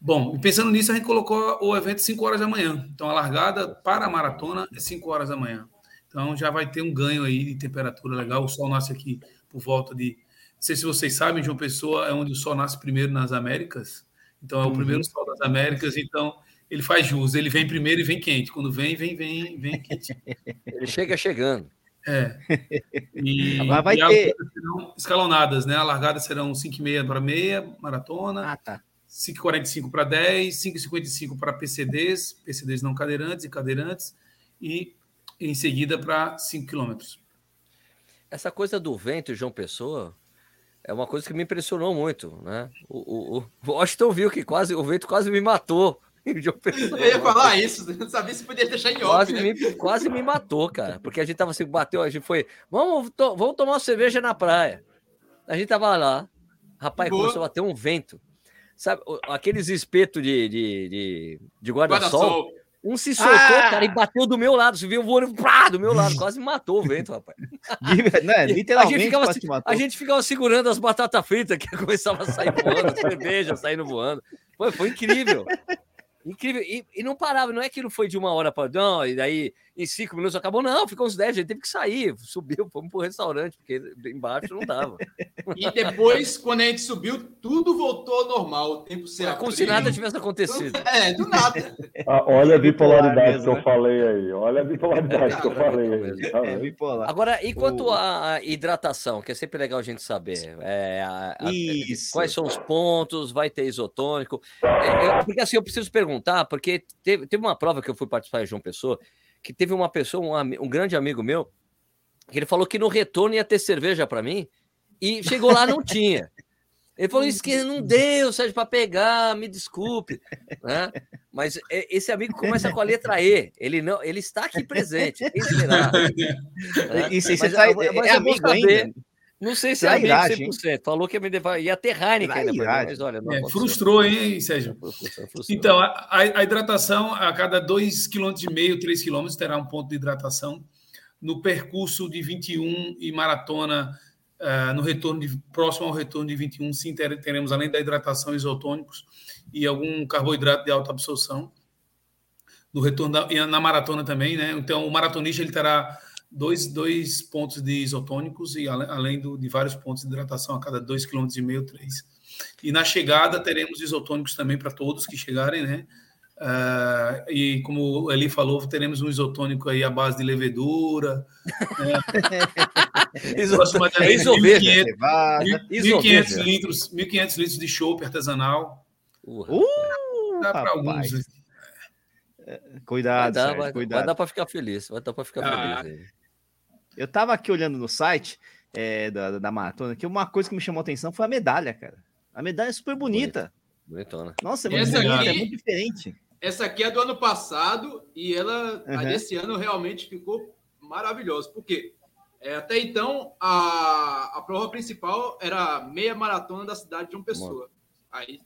Bom, pensando nisso, a gente colocou o evento 5 horas da manhã. Então, a largada para a maratona é 5 horas da manhã. Então, já vai ter um ganho aí de temperatura legal. O sol nasce aqui por volta de. Não sei se vocês sabem, João Pessoa é onde o sol nasce primeiro nas Américas. Então, é o uhum. primeiro sol das Américas. Então, ele faz jus. Ele vem primeiro e vem quente. Quando vem, vem, vem, vem quente. Ele chega chegando. É. E, Mas vai e ter... serão escalonadas, né? A largada serão 5,5 para meia, maratona. Ah, tá. 5,45 para 10, 5,55 para PCDs, PCDs não cadeirantes e cadeirantes, e em seguida para 5 quilômetros. Essa coisa do vento, João Pessoa, é uma coisa que me impressionou muito, né? O, o, o Washington viu que quase o vento quase me matou. Eu ia falar isso, não sabia se podia deixar em off. Quase, né? me, quase me matou, cara, porque a gente tava assim, bateu, a gente foi, vamos, to, vamos tomar uma cerveja na praia. A gente tava lá, rapaz, Boa. começou a bater um vento. Sabe, aqueles espetos de, de, de, de guarda-sol. Guarda um se soltou, ah! cara, e bateu do meu lado. Você viu voando pá, do meu lado, quase matou o vento, rapaz. Literalmente, a gente, ficava, a gente ficava segurando as batatas fritas que começava a sair voando, cerveja saindo voando. Foi, foi incrível. Incrível. E, e, não parava, não é que não foi de uma hora para. Não, e daí em cinco minutos acabou, não, ficou uns dez, a gente teve que sair, subiu, fomos pro restaurante, porque embaixo não dava. E depois, quando a gente subiu, tudo voltou ao normal, o tempo certo. Como se nada tivesse acontecido. É, do nada. Ah, olha a bipolaridade mesmo, que eu né? falei aí, olha a bipolaridade é, que eu falei aí. Tá é, bipolar. Agora, e quanto à hidratação, que é sempre legal a gente saber, é, a, a, quais são os pontos, vai ter isotônico? É, porque assim, eu preciso perguntar, porque teve, teve uma prova que eu fui participar de João Pessoa, que teve uma pessoa, um, um grande amigo meu, que ele falou que no retorno ia ter cerveja para mim, e chegou lá não tinha. Ele falou isso que não deu, Sérgio, para pegar, me desculpe, né? Mas esse amigo começa com a letra E. Ele não, ele está aqui presente. Quem será? Né? E mas, tá, mas é amigo saber, ainda? Não sei se é amigo irade, 100%. Hein? Falou que ia, ter Heineken ainda, mas olha. Não é, frustrou, hein, Sérgio? Frustrou, frustrou. Então, a, a, hidratação, a cada 2,5 km, 3 km, terá um ponto de hidratação. No percurso de 21 e maratona, uh, no retorno de, próximo ao retorno de 21, sim, teremos, além da hidratação, isotônicos e algum carboidrato de alta absorção. No retorno da, e na maratona também, né? Então, o maratonista ele terá dois, dois pontos de isotônicos e além do, de vários pontos de hidratação a cada dois km e meio, três. E na chegada teremos isotônicos também para todos que chegarem, né? Uh, e como o Eli falou, teremos um isotônico aí à base de levedura. Né? é isoveja. 1.500 litros, 1.500 litros de chopp artesanal. Uh, Dá para alguns. Cuidado, vai dar, Sérgio, vai, cuidado. Vai dar para ficar feliz, vai dar para ficar ah, feliz. Aí. Eu tava aqui olhando no site é, da, da maratona, que uma coisa que me chamou a atenção foi a medalha, cara. A medalha é super bonita. Bonitona. Nossa, é muito, bonita, aqui, é muito diferente. Essa aqui é do ano passado e ela, uhum. desse ano, realmente ficou maravilhosa. Por quê? É, até então, a, a prova principal era a meia maratona da cidade de uma pessoa. Aí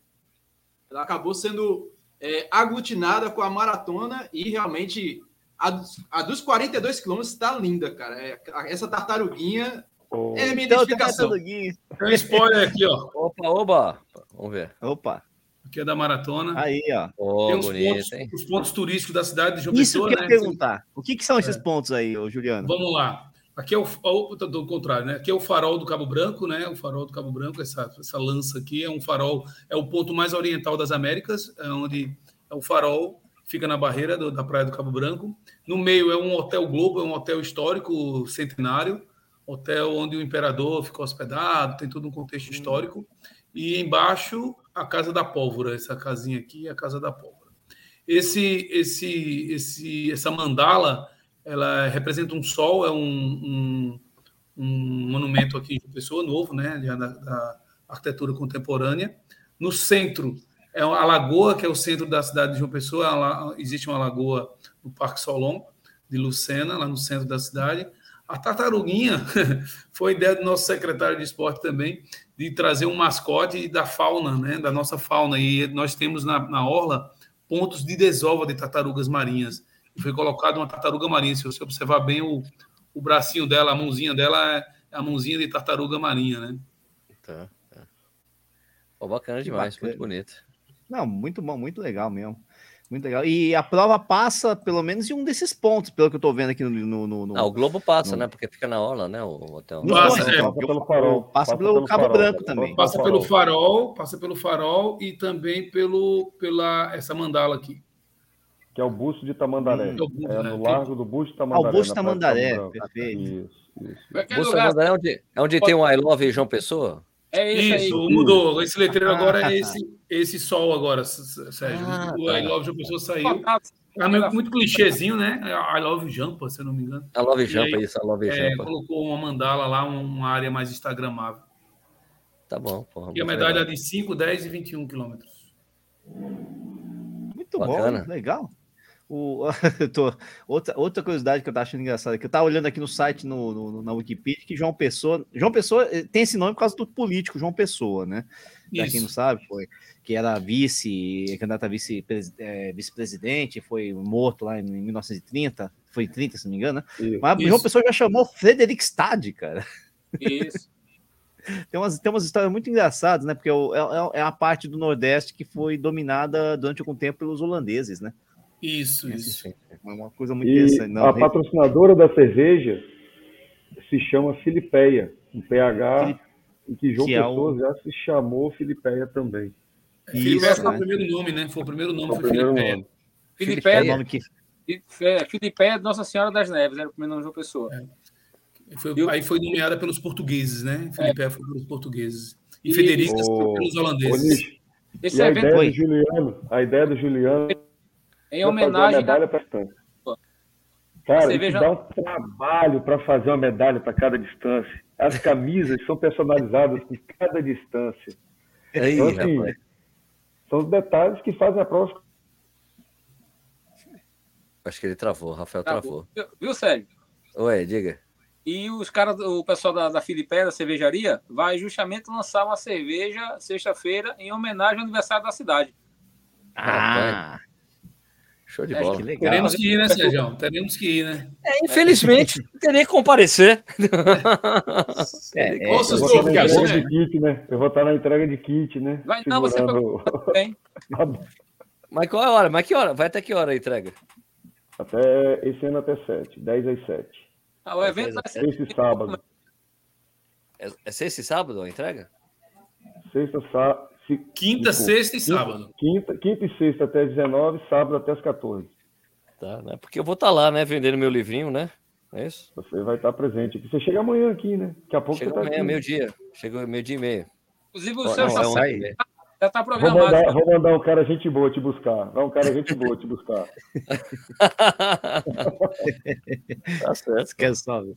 ela acabou sendo é, aglutinada com a maratona e realmente a, a dos 42 quilômetros está linda, cara. É, essa tartaruguinha oh. é a minha então, identificação. Tem um spoiler aqui, ó. Opa, opa. Vamos ver. Opa. Aqui é da maratona. Aí, ó. Oh, Tem os, bonito, pontos, os pontos turísticos da cidade de João Isso Pessoa, que eu né? perguntar. O que, que são esses é. pontos aí, Juliano? Vamos lá. Aqui é o, o do contrário, né? Aqui é o farol do Cabo Branco, né? O farol do Cabo Branco, essa, essa lança aqui é um farol, é o ponto mais oriental das Américas, é onde é o farol fica na barreira do, da Praia do Cabo Branco. No meio é um hotel Globo, é um hotel histórico centenário, hotel onde o imperador ficou hospedado, tem todo um contexto hum. histórico. E embaixo a Casa da Pólvora, essa casinha aqui é a Casa da Pólvora. Esse, esse, esse, essa mandala, ela representa um sol, é um, um, um monumento aqui de pessoa novo, né, da, da arquitetura contemporânea. No centro é a lagoa, que é o centro da cidade de João Pessoa. Existe uma lagoa no Parque Solon, de Lucena, lá no centro da cidade. A tartaruguinha foi ideia do nosso secretário de esporte também, de trazer um mascote da fauna, né, da nossa fauna. E nós temos na, na orla pontos de desova de tartarugas marinhas. Foi colocado uma tartaruga marinha. Se você observar bem o, o bracinho dela, a mãozinha dela é a mãozinha de tartaruga marinha, né? Tá. Pô, bacana demais, bacana. muito bonito. Não, muito bom, muito legal mesmo. Muito legal. E a prova passa, pelo menos, em um desses pontos, pelo que eu tô vendo aqui no. no, no- no- Ah, o Globo passa, no- né? Porque fica na orla, né? O hotel. Passa, é, então, passa pelo farol, Passa, passa pelo, pelo Cabo farol, Branco também. Passa pelo farol, passa pelo farol e também pelo pela essa mandala aqui. Que é o busto de Tamandaré. Hum, é o busto, é né? no largo do busto de Ah, Tamandaré. o Busto do Tamandaré, perfeito. Isso, isso. Aquele Bolsa lugar, Mandaré é onde, é onde tem o I Love João Pessoa? É isso, Isso, aí. mudou. Esse letreiro Ah, agora é esse, esse sol agora, Sérgio. Ah, o tá. I Love Pessoa saiu. Contato. Ah, muito, clichêzinho, né? I Love Jampa, se eu não me engano. A Love Jampa, isso, a Love É, Jampa. colocou uma mandala lá, um, uma área mais instagramável. Tá bom, porra. E a medalha legal. de 5, 10 e 21 quilômetros. Muito Bacana. bom, legal. O, tô- outra, outra curiosidade que eu tava achando engraçada, que eu tava olhando aqui no site, no, no- na Wikipedia, que João Pessoa. João Pessoa eh, tem esse nome por causa do político João Pessoa, né? Pra quem não sabe, foi que era vice, candidato a eh, vice-presidente, foi morto lá em 1930, foi em 30, se não me engano, né? Isso. Mas Isso. João Pessoa já chamou Frederic Stade, cara. Isso. Tem umas, tem umas histórias muito engraçadas, né? Porque o- é, é- é a parte do Nordeste que foi dominada durante algum tempo pelos holandeses, né? Isso, isso. É uma coisa muito E interessante. Não, a patrocinadora da cerveja se chama Filipeia, um PH, Fili- e que João que é Pessoa o- já se chamou Filipeia também. Felipe Isso, foi né? o primeiro nome, né? Foi o primeiro nome, É o foi primeiro Felipe. nome. Filipe é o é, nome que é, Filipe é Nossa Senhora das Neves, era o primeiro nome de uma pessoa. Foi- Eu- Aí foi nomeada pelos portugueses, né? Felipe foi pelos portugueses. E, E- Federica Ô, pelos holandeses. Esse E a evento ideia do Juliano, a ideia do Juliano em é fazer uma homenagem medalha a... para distância. Cara, isso cerveja- dá um trabalho para fazer uma medalha para cada distância. As camisas são personalizadas com cada distância. Aí, Então, assim, rapaz. são os detalhes que fazem a prova. Acho que ele travou, o Rafael travou. bom. Viu, Sérgio? Oi, diga. E os caras, o pessoal da, da Filipe, da cervejaria, vai justamente lançar uma cerveja sexta-feira em homenagem ao aniversário da cidade. Ah, Show de É, bola. que legal. Teremos que ir, né, Sérgio? Teremos que ir, né? É, infelizmente, não terei que comparecer. É, é, Ouça Eu os vou estar na né? de kit, né? Eu vou estar na entrega de kit, né? Vai- não, você Bem, Mas qual é a hora? Mas que hora? Vai até que hora a entrega? até esse ano até 7, 10 às 7. ah, o evento vai ser Sexta e sábado. É, é sexta e sábado a entrega? Sexta, sábado. Quinta, sexta e sábado. Quinta, quinta e sexta até 19, sábado até as 14. Tá, né? Porque eu vou estar lá, né? Vendendo meu livrinho, né? É isso? Você vai estar presente aqui. Você chega amanhã aqui, né? Daqui a pouco Chegou você tá amanhã, aqui. meio-dia. Chegou meio-dia e meio. Inclusive, o seu já sai. já está Vou programado. mandar, vou mandar um cara gente boa te buscar. Vai um cara gente boa te buscar. tá certo. esquece só, viu?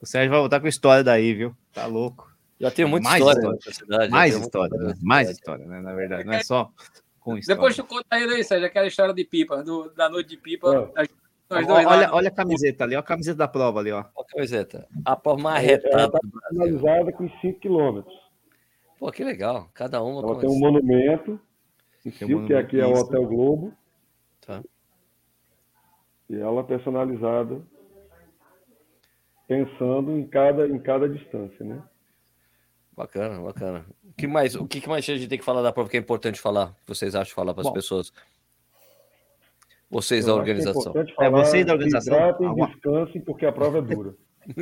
O Sérgio vai voltar com história daí, viu? Tá louco. Já tenho muita Mais história história. nessa cidade. Mais história, né? Mais história, né? Na verdade, não é só com história. Depois tu conta aí, Sérgio, aquela história de pipa, do- da noite de pipa. É. nós- dois lá. olha, olha a camiseta ali, olha a camiseta da prova ali, ó. Olha a camiseta. A prova mais Ela retada Brasil. finalizada com 5 quilômetros. Pô, que legal. Cada uma Ela tem um monumento, em Tem um Sil, que aqui é o Hotel Globo. Tá. E ela personalizada, pensando em cada, em cada distância, né? Bacana, bacana. O que mais, o que mais a gente tem que falar da prova que é importante falar? Que vocês acham falar para as pessoas? Vocês da que organização. É É, vocês da organização? hidratem, descansem, porque a prova é dura.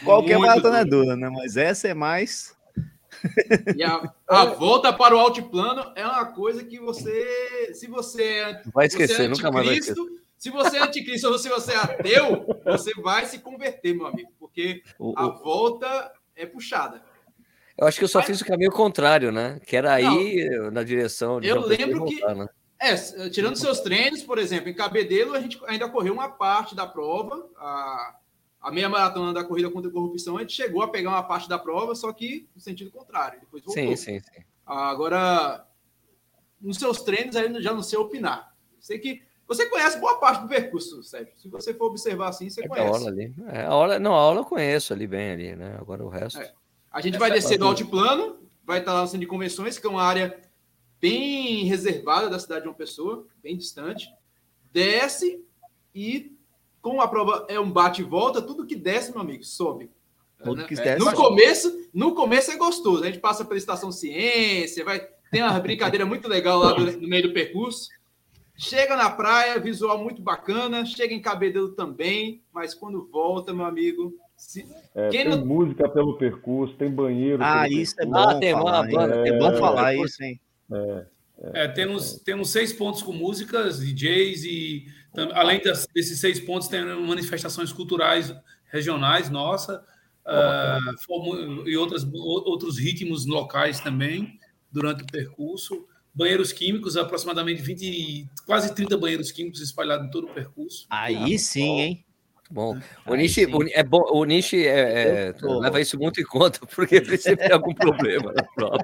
Com- Qualquer maratona é duro. dura, né? Mas essa é mais. E a, a volta para o altiplano é uma coisa que você, se você é, Vai você esquecer, é nunca mais vai esquecer. Se você é anticristo ou se você é ateu, você vai se converter, meu amigo, porque a volta é puxada. Eu acho que eu só fiz o caminho contrário, né? Que era aí na direção de eu João lembro que- voltar, né? É, s- tirando seus treinos, por exemplo, em Cabedelo, a gente ainda correu uma parte da prova, a, a meia maratona da corrida contra a corrupção, a gente chegou a pegar uma parte da prova, só que no sentido contrário, depois voltou. Sim, sim, sim. Agora, nos seus treinos, aí eu já não sei opinar. Sei que você conhece boa parte do percurso, Sérgio. Se você for observar assim, você É que a conhece. aula ali. É, a aula, não, a aula eu conheço ali bem ali, né? Agora o resto. É. A gente vai descer do altiplano, vai estar lá no centro de convenções, que é uma área bem reservada da cidade de uma pessoa, bem distante. Desce e, como a prova é um bate e volta, tudo que desce, meu amigo, sobe. Tudo que É, der no começo, no começo é gostoso. A gente passa pela estação ciência, vai tem uma brincadeira muito legal lá do- no meio do percurso. Chega na praia, visual muito bacana. Chega em Cabedelo também, mas quando volta, meu amigo, se- É, Quem tem não- música pelo percurso, tem banheiro. Ah, isso é bom Ah, tem falar. banda, É tem bom falar isso, hein? É, temos, temos seis pontos com músicas, DJs, e tam- além das- desses seis pontos, tem manifestações culturais regionais, nossa, fomo- e outras, outros ritmos locais também, durante o percurso. Banheiros químicos, aproximadamente 20, quase 30 banheiros químicos espalhados em todo o percurso. Aí sim, hein? Bom, o Aí Nishi, sim. o, é bom, o Nishi é, é, tô- leva isso muito em conta, porque ele sempre tem algum problema na prova.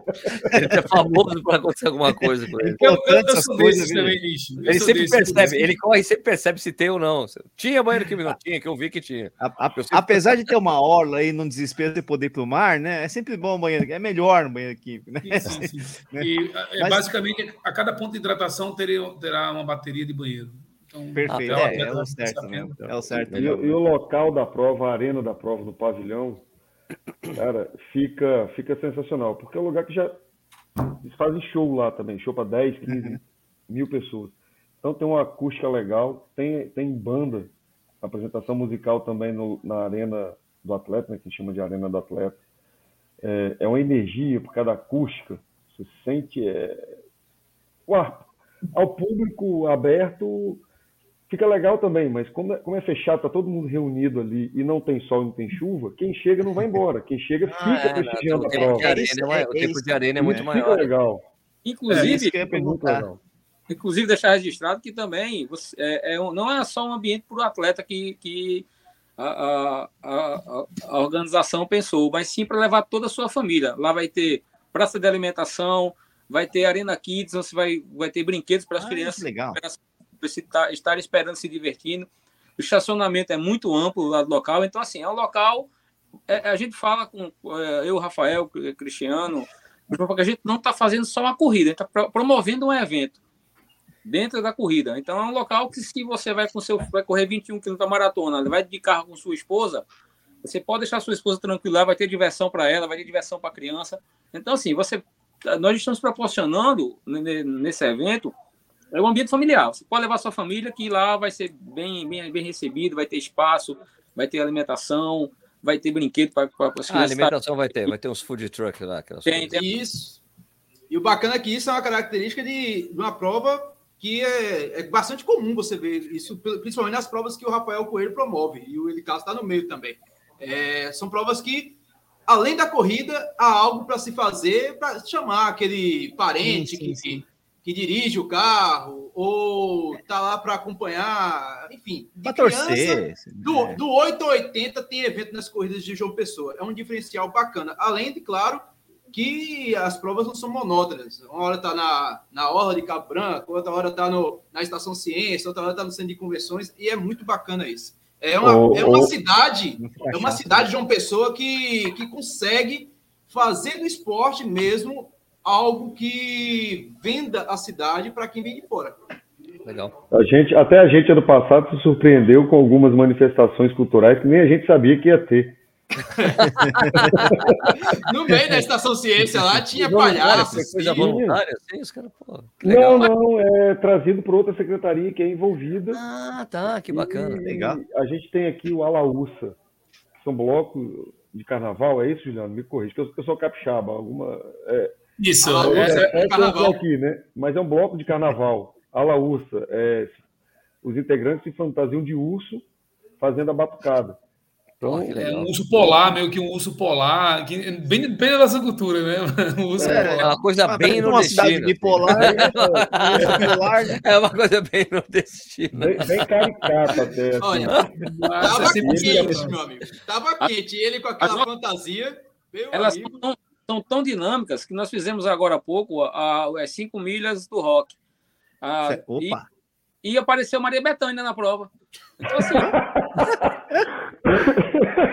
Ele é famoso para acontecer alguma coisa com ele. Eu, eu, eu sou coisas, também, Nishi. Eu Ele sempre percebe, ele corre e sempre percebe se tem ou não. Tinha banheiro que não tinha, que eu vi que tinha. A- a- apesar de ter uma orla aí num desespero de poder ir pro mar, né? É sempre bom o banheiro, é melhor no banheiro químico, né? Sim, sim, sim. Né? E, é, Mas- basicamente, a cada ponto de hidratação terá, terá uma bateria de banheiro. Então, Perfeito, é, atleta é o vai certo mesmo. É o certo E, e o local da prova, a arena da prova no pavilhão, cara, fica, fica sensacional, porque é um lugar que já eles fazem show lá também, show para 10, 15 mil pessoas. Então tem uma acústica legal, tem, tem banda, apresentação musical também no- na arena do atleta, né, que chama de arena do atleta. É, é uma energia por causa da acústica, você sente é, o ar, ao público aberto fica legal também, mas como é, como é fechado, tá todo mundo reunido ali e não tem sol e não tem chuva, quem chega não vai embora, quem chega fica Ah, é, prestigiando o a tempo prova. de arena, é, é- o é tempo de arena é muito fica maior. legal, É inclusive, fica muito legal. inclusive deixar registrado que também você- é, é um- não é só um ambiente para o atleta que, que a, a, a, a organização pensou, mas sim para levar toda a sua família. Lá vai ter praça de alimentação, vai ter arena kids, você vai, vai ter brinquedos para as Ah, crianças legal. para tá- estar esperando se divertindo. O estacionamento é muito amplo lá do local, então assim é um local. é- a gente fala com é, eu, Rafael, Cristiano, porque a gente não está fazendo só uma corrida, a gente está promovendo um evento dentro da corrida. Então é um local que se você vai com seu vai correr 21 km da maratona, vai de carro com sua esposa, você pode deixar sua esposa tranquila, vai ter diversão para ela, vai ter diversão para a criança. Então assim, você nós estamos proporcionando ne- nesse evento é um ambiente familiar. Você pode levar sua família que lá vai ser bem bem, bem recebido, vai ter espaço, vai ter alimentação, vai ter brinquedo para as Ah, a crianças. alimentação vai ter, vai ter uns food truck lá. Tem, tem. Isso. E o bacana é que isso é uma característica de, de uma prova que é, é bastante comum você ver isso, principalmente nas provas que o Rafael Coelho promove, e o Elicasso está no meio também. É, são provas que, além da corrida, há algo para se fazer para chamar aquele parente Sim, sim, que, sim. Que dirige o carro, ou tá lá para acompanhar, enfim. de Pra criança, torcer. do, é. do 8 ao 80 tem evento nas corridas de João Pessoa. É um diferencial bacana. Além de, claro, que as provas não são monótonas. Uma hora está na, na Orla de Cabo Branco, outra hora está na Estação Ciência, outra hora está no Centro de Convenções, e é muito bacana isso. É uma, é uma cidade, é uma cidade de João Pessoa que, que consegue fazer do esporte mesmo algo que venda a cidade para quem vem de fora. Legal. A gente, até a gente ano passado se surpreendeu com algumas manifestações culturais que nem a gente sabia que ia ter. No meio da Estação Ciência lá tinha Voluntário, palhaço, foi coisa voluntária, assim, os caras, pô, legal. Não, não, é trazido por outra secretaria que é envolvida. Ah, tá, que bacana. E Legal. A gente tem aqui o Alaúça, que são blocos de carnaval, é isso, Juliano? Me corrija, porque eu, eu sou capixaba. Alguma, é, Isso, Ah, é, é- é, carnaval. aqui, né? Mas é um bloco de carnaval. Alaúça, é, os integrantes se fantasiam de urso fazendo a batucada. Então, é legal. um urso polar, meio que um urso polar, que, bem, bem da nossa cultura, né? Um urso É. É polar. uma coisa Ah, bem parece uma cidade nordestina. bipolar, né? bipolar, né? É uma coisa bem nordestina. bem, bem caricata até. Assim. Olha, Tava é quente, meu amigo. Tava quente. E ele com aquela As- fantasia, meu Elas amigo. são, são tão dinâmicas que nós fizemos agora há pouco a, as cinco milhas do rock. E, Opa! e apareceu Maria Bethânia na prova. Então, assim,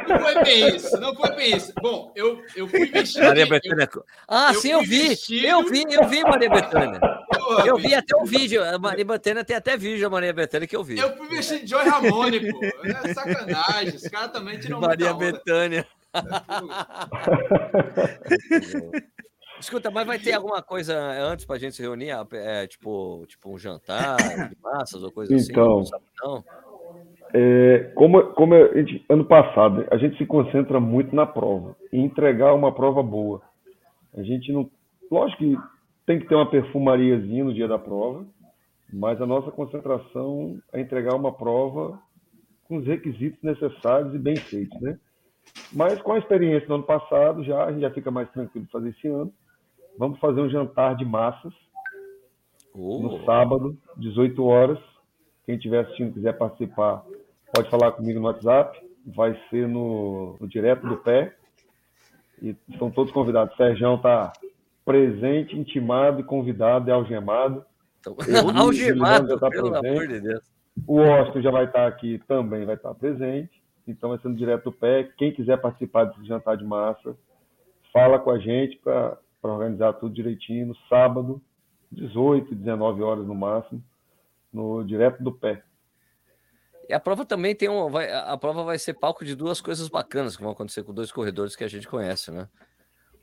Não foi bem isso, não foi bem isso. Bom, eu, eu fui vestido. Maria Bethânia. Ah, eu sim, eu vi. vestido- Eu vi, eu vi Maria Bethânia. Porra, Eu vi bicho, até o vídeo. A Maria Bethânia tem até vídeo da Maria Bethânia que eu vi. Eu fui vestido de Joy Ramone, pô. É sacanagem. Os caras também tiram muita Maria onda. Escuta, mas vai ter alguma coisa antes para a gente se reunir? É, tipo, tipo um jantar de massas ou coisa então, assim? Então, é, como, como a gente, ano passado, a gente se concentra muito na prova e entregar uma prova boa. A gente não. Lógico que tem que ter uma perfumariazinha no dia da prova, mas a nossa concentração é entregar uma prova com os requisitos necessários e bem feitos, né? Mas com a experiência do ano passado, já a gente já fica mais tranquilo de fazer esse ano. Vamos fazer um jantar de massas oh. no sábado, 18 horas. Quem estiver assistindo quiser participar, pode falar comigo no WhatsApp. Vai ser no, no Direto do Pé. E estão todos convidados. O Sérgio está presente, intimado, convidado e algemado. Então, algemado, tá pelo presente. amor de Deus. O Austin já vai estar aqui também, vai estar presente. Então vai sendo direto do pé. Quem quiser participar desse jantar de massa, fala com a gente para organizar tudo direitinho no sábado, 18, 19 horas no máximo, no direto do pé. E a prova também tem um. Vai, a prova vai ser palco de duas coisas bacanas que vão acontecer com dois corredores que a gente conhece, né?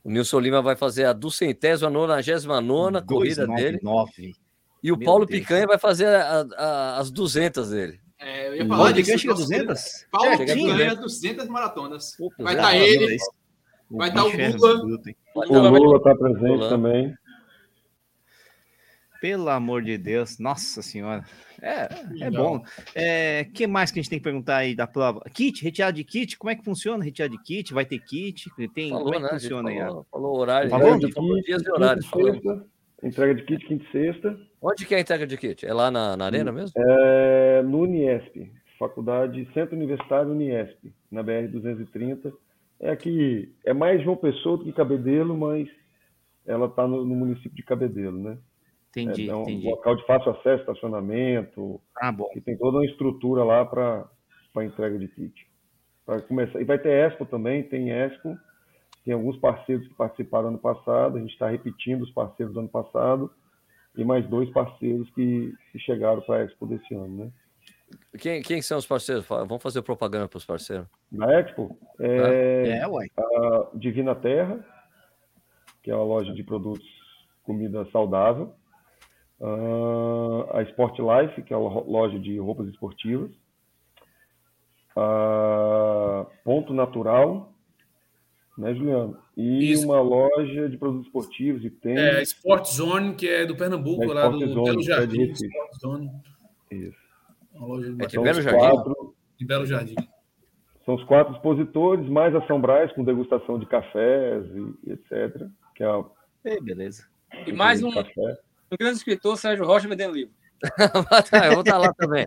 O Nilson Lima vai fazer a duzentésima, nonagésima nona corrida dele. E o Meu Paulo Deus. Picanha vai fazer a, a, as 200 dele. É, eu ia falar disso. Chega 200? Paulo chega Picanha, 200 maratonas. vai estar tá ele, vai estar tá o Lula. O Lula está presente Lula. também. Pelo amor de Deus, nossa senhora. É, é bom. É, que mais que a gente tem que perguntar aí da prova? Kit, retirada de kit, como é que funciona retirada de kit? Vai ter kit? Tem, falou, como é que né? funciona falou, aí? Falou horário, falou, de falou dias e horários. Entrega de kit quinta e sexta. Onde que é a entrega de kit? É lá na, na arena mesmo? É no Uniesp, Faculdade Centro Universitário Uniesp, na BR 230. É aqui, é mais João Pessoa do que Cabedelo, mas ela está no, no município de Cabedelo, né? Entendi, é, é um entendi. local de fácil acesso, estacionamento. Ah, bom. E tem toda uma estrutura lá para entrega de kit. Para começar. E vai ter Expo também, tem Expo. Tem alguns parceiros que participaram ano passado. A gente está repetindo os parceiros do ano passado. E mais dois parceiros que, que chegaram para a Expo desse ano, né? Quem, quem são os parceiros? Vamos fazer propaganda para os parceiros. Na Expo? É, é, uai. a Divina Terra, que é uma loja de produtos, comida saudável. Uh, a Sport Life, que é uma loja de roupas esportivas, uh, Ponto Natural, né, Juliano? E Isso. uma loja de produtos esportivos e tênis. É, Sport Zone, que é do Pernambuco, é, lá do Zone, Belo é Jardim. É Sport Zone. Isso. Uma loja de, é de Belo Jardim. Quatro, de Belo Jardim. São os quatro expositores, mais a São Brás, com degustação de cafés e, etc. Que é uma... Ei, beleza. E mais um. O grande escritor Sérgio Rocha vendendo livro. eu vou estar lá também.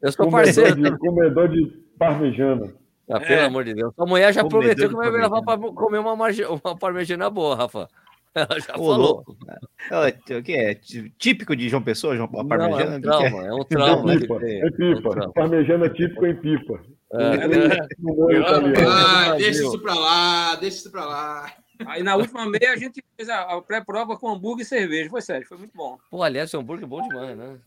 Eu sou parceiro. De, comedor de parmejana. Ah, pelo é. amor de Deus. A mulher já comedor prometeu que vai me levar para comer uma, marge... uma parmejana boa, Rafa. Ela já Ô, falou. O que é? Típico de João Pessoa, João a parmejana? Não, é um trauma, é? é um trauma. É pipa, é pipa. Um parmejana típico em pipa. É. É. Ah, deixa isso para lá, deixa isso para lá. Aí na última meia a gente fez a, pré-prova com hambúrguer e cerveja. Foi sério, foi muito bom. Pô, aliás, esse hambúrguer é bom demais, né?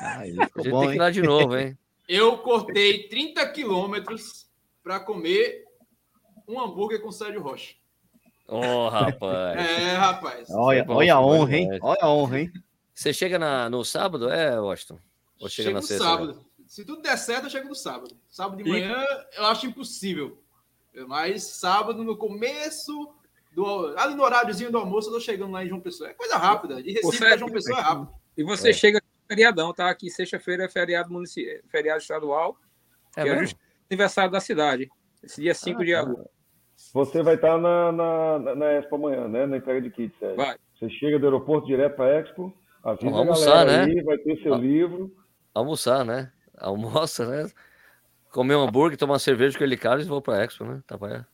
Ah, a gente bom, tem que ir lá de novo, hein? Eu cortei 30 quilômetros para comer um hambúrguer com Sérgio Rocha. Oh, rapaz. É, rapaz. Olha, é olha a honra, hein? Olha a honra, hein? Você chega na, no sábado, é, Washington? Ou chega Chego na sexta? sábado. Né? Se tudo der certo, eu chego no sábado. Sábado de e... manhã eu acho impossível. Mas sábado, no começo do, ali no horáriozinho do almoço, eu tô chegando lá em João Pessoa. É coisa rápida. De Recife para João Pessoa é rápido. E você é. chega feriadão, tá? Aqui sexta-feira é feriado municipal, feriado estadual, é é aniversário da cidade. Esse dia 5 ah, de agosto. Você vai estar na, na, na Expo amanhã, né? Na entrega de kits, Sérgio. Vai. Você chega do aeroporto direto para a Expo, avisa Vamos almoçar, né? Aí, vai ter seu livro. Almoçar, né? Almoça, né? Comer um hambúrguer, tomar cerveja com ele caro e vou para a Expo, né? Tá para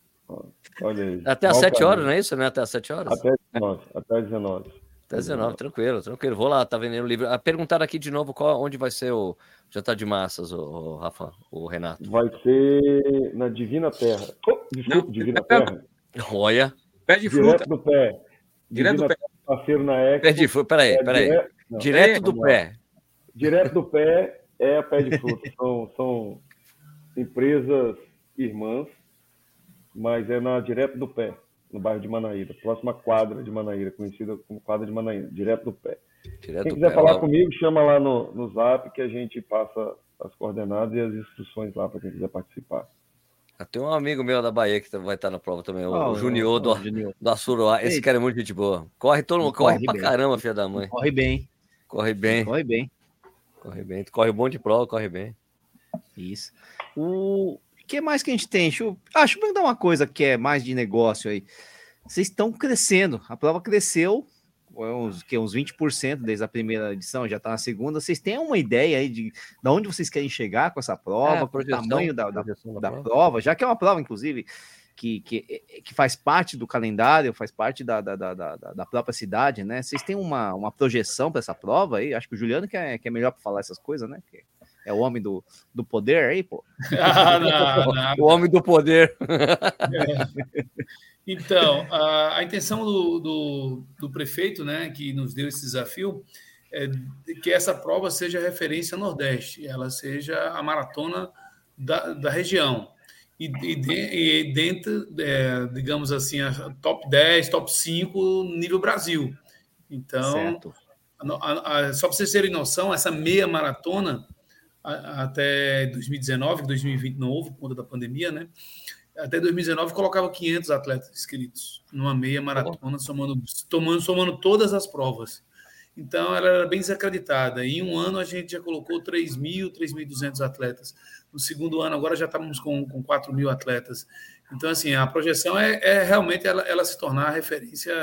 Olha aí. Até às 7 horas, não é isso? Né? Até às 7 horas? Até 19. Até 19. Até 19, tranquilo, tranquilo. Vou lá, tá vendendo livro. Ah, perguntaram aqui de novo qual, onde vai ser o jantar de massas, o, o Rafa, o Renato. Vai ser na Divina Terra. Oh, desculpa, não, Divina Terra. Olha. Pé de fruta. Direto do pé. Direto do pé. Parceiro na Expo. Pé de fruta, peraí, é peraí. Direto, direto do pé. Direto do pé é a pé de fruta. são, são empresas irmãs mas é na direto do pé, no bairro de Manaíra, próxima quadra de Manaíra, conhecida como quadra de Manaíra, direto do pé. Direto Quem quiser pé, falar comigo, chama lá no, no Zap que a gente passa as coordenadas e as instruções lá para quem quiser participar. Ah, tem um amigo meu da Bahia que vai estar na prova também, o, o Junior do, do Assuruá. Esse cara é muito gente boa. Corre todo mundo, corre, corre pra bem. caramba, filha da mãe. Corre bem. Corre bem. Corre bem. Corre bem. Tu corre bom de prova, corre bem. Isso. O que mais que a gente tem? Deixa eu... Ah, deixa eu dar uma coisa que é mais de negócio aí. Vocês estão crescendo. A prova cresceu uns, que, uns 20% desde a primeira edição, já está na segunda. Vocês têm uma ideia aí de, de onde vocês querem chegar com essa prova, é, o tamanho da, da, da, da prova. prova, já que é uma prova, inclusive, que, que, que faz parte do calendário, faz parte da, da, da, da, própria cidade, né? Vocês têm uma, uma projeção para essa prova aí? Acho que o Juliano que é, que é melhor para falar essas coisas, né? Que é o homem do, do poder aí, pô. Ah, não, não. o homem do poder. É. Então, a, a intenção do, do, do, prefeito, né, que nos deu esse desafio, é que essa prova seja referência Nordeste, ela seja a maratona da, da região. E, e, de, e dentro, é, digamos assim, a top 10, top 5 nível Brasil. Então, a, a, só para vocês terem noção, essa meia maratona até 2019, 2020 não houve por conta da pandemia, né? até 2019 colocava 500 atletas inscritos numa meia maratona, somando, tomando, somando todas as provas. Então, ela era bem desacreditada. Em um ano, a gente já colocou 3.000, 3.200 atletas. No segundo ano, agora já estamos com, com 4 mil atletas. Então, assim, a projeção é, é realmente ela, ela, se tornar a referência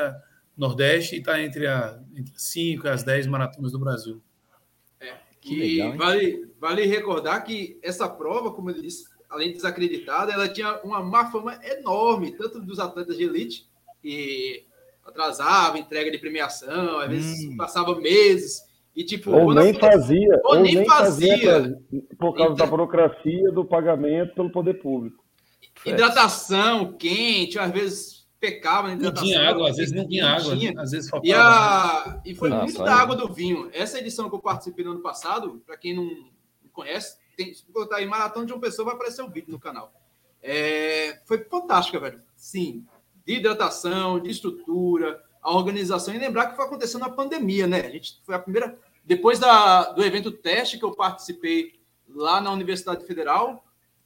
Nordeste e estar tá entre, entre as 5 e as 10 maratonas do Brasil. É, e legal, vale, vale recordar que essa prova, como ele disse, além de desacreditada, ela tinha uma má fama enorme, tanto dos atletas de elite, que atrasava entrega de premiação, às vezes hum. passava meses. E, tipo, ou nem fazia, ou, ou nem fazia, fazia por causa da burocracia do pagamento pelo poder público. Hidratação quente, às vezes pecava na hidratação. Não tinha água, às vezes não tinha água, tinha. às vezes faltava. E, a... e foi ah, muito da água do vinho. Essa edição que eu participei no ano passado, para quem não conhece, tem, se botar aí Maratona de uma pessoa, vai aparecer o um vídeo no canal. É, foi fantástica, velho. Sim, de hidratação, de estrutura, a organização. E lembrar que foi acontecendo a pandemia, né? A gente foi a primeira. Depois da, do evento teste que eu participei lá na Universidade Federal,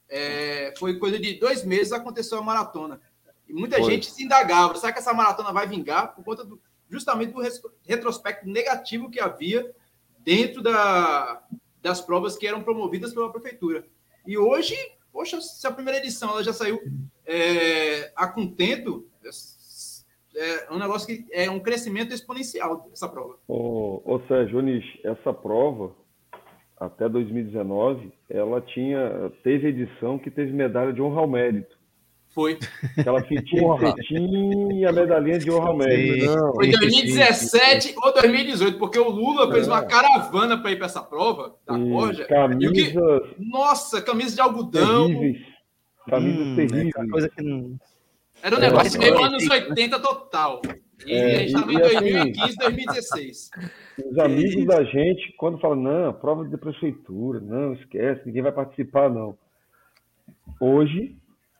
é, foi coisa de dois meses aconteceu a maratona. E muita foi. gente se indagava: será que essa maratona vai vingar? Por conta do, justamente do retrospecto negativo que havia dentro da, das provas que eram promovidas pela prefeitura. E hoje, poxa, se a primeira edição ela já saiu é, a contento, é um negócio que é um crescimento exponencial essa prova. Ô, ô Sérgio, Nish, essa prova até 2019, ela tinha teve edição que teve medalha de honra ao mérito. Foi. Aquela fitinha, e a medalhinha de honra ao mérito. Não, Foi 2017 ou 2018, porque o Lula fez é. uma caravana para ir para essa prova da Forja. Camisas. Que... Nossa, camisa de algodão. Terríveis. Camisas hum, terríveis. É coisa que não... Era um negócio meio anos 80 total. E é, a gente estava em 2015, assim, 2016. Os amigos da gente, quando falam, não, prova de prefeitura, não, esquece, ninguém vai participar, não. Hoje,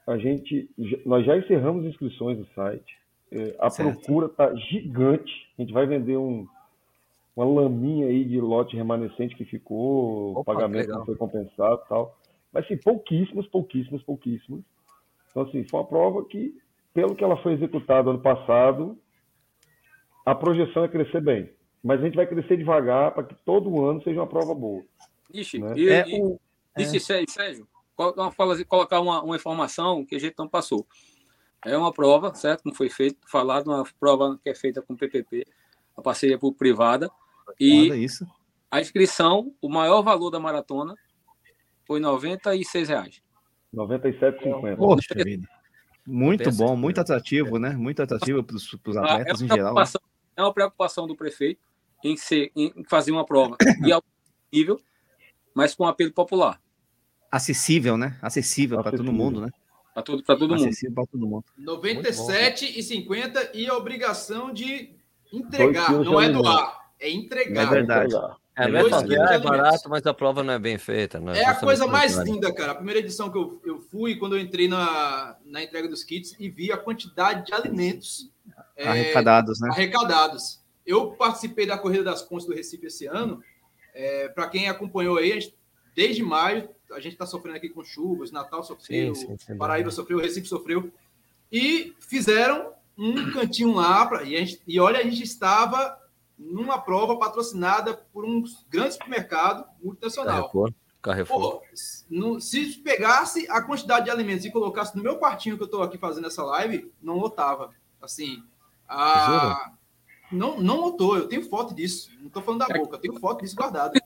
a gente, nós já encerramos inscrições no site. É, a certo. procura está gigante. A gente vai vender um, uma laminha aí de lote remanescente que ficou, Opa, o pagamento não foi compensado tal. Mas sim, pouquíssimas, pouquíssimas, pouquíssimas. Então, assim, foi uma prova que, pelo que ela foi executada ano passado, a projeção é crescer bem. Mas a gente vai crescer devagar para que todo ano seja uma prova boa. Ixi, né? e, é, e, é. Sérgio, colocar uma, uma informação que a gente não passou. É uma prova, certo? Não foi feito, falado, uma prova que é feita com PPP, a parceria por privada. E isso. a inscrição, o maior valor da maratona foi 96 reais. 97,50. Poxa vida. Muito bom, muito atrativo, né? Muito atrativo para os é atletas é em geral. Né? É uma preocupação do prefeito em, ser, em fazer uma prova de alto nível, mas com apelo popular acessível, né? Acessível para todo mundo, né? Para todo, todo mundo. Acessível para todo mundo. 97 e 50 e a obrigação de entregar, não é doar, é entregar. É verdade. É, não é, fazer, é barato, mas a prova não é bem feita. é, é a coisa mais linda, cara. A primeira edição que eu, eu fui, quando eu entrei na, na entrega dos kits e vi a quantidade de alimentos é, arrecadados, né? Arrecadados. Eu participei da Corrida das Pontes do Recife esse ano. É, Para quem acompanhou aí, desde maio, a gente está sofrendo aqui com chuvas, Natal sofreu, sim, sim, Paraíba sofreu, Recife sofreu. E fizeram um cantinho lá, pra, e, gente, e olha, a gente estava numa prova patrocinada por um grande supermercado multinacional. Carrefour. Carrefour. Pô, no, se pegasse a quantidade de alimentos e colocasse no meu quartinho que eu estou aqui fazendo essa live, não lotava. Assim, a... não, não lotou. Eu tenho foto disso. Não estou falando da é boca, eu tenho foto disso guardada.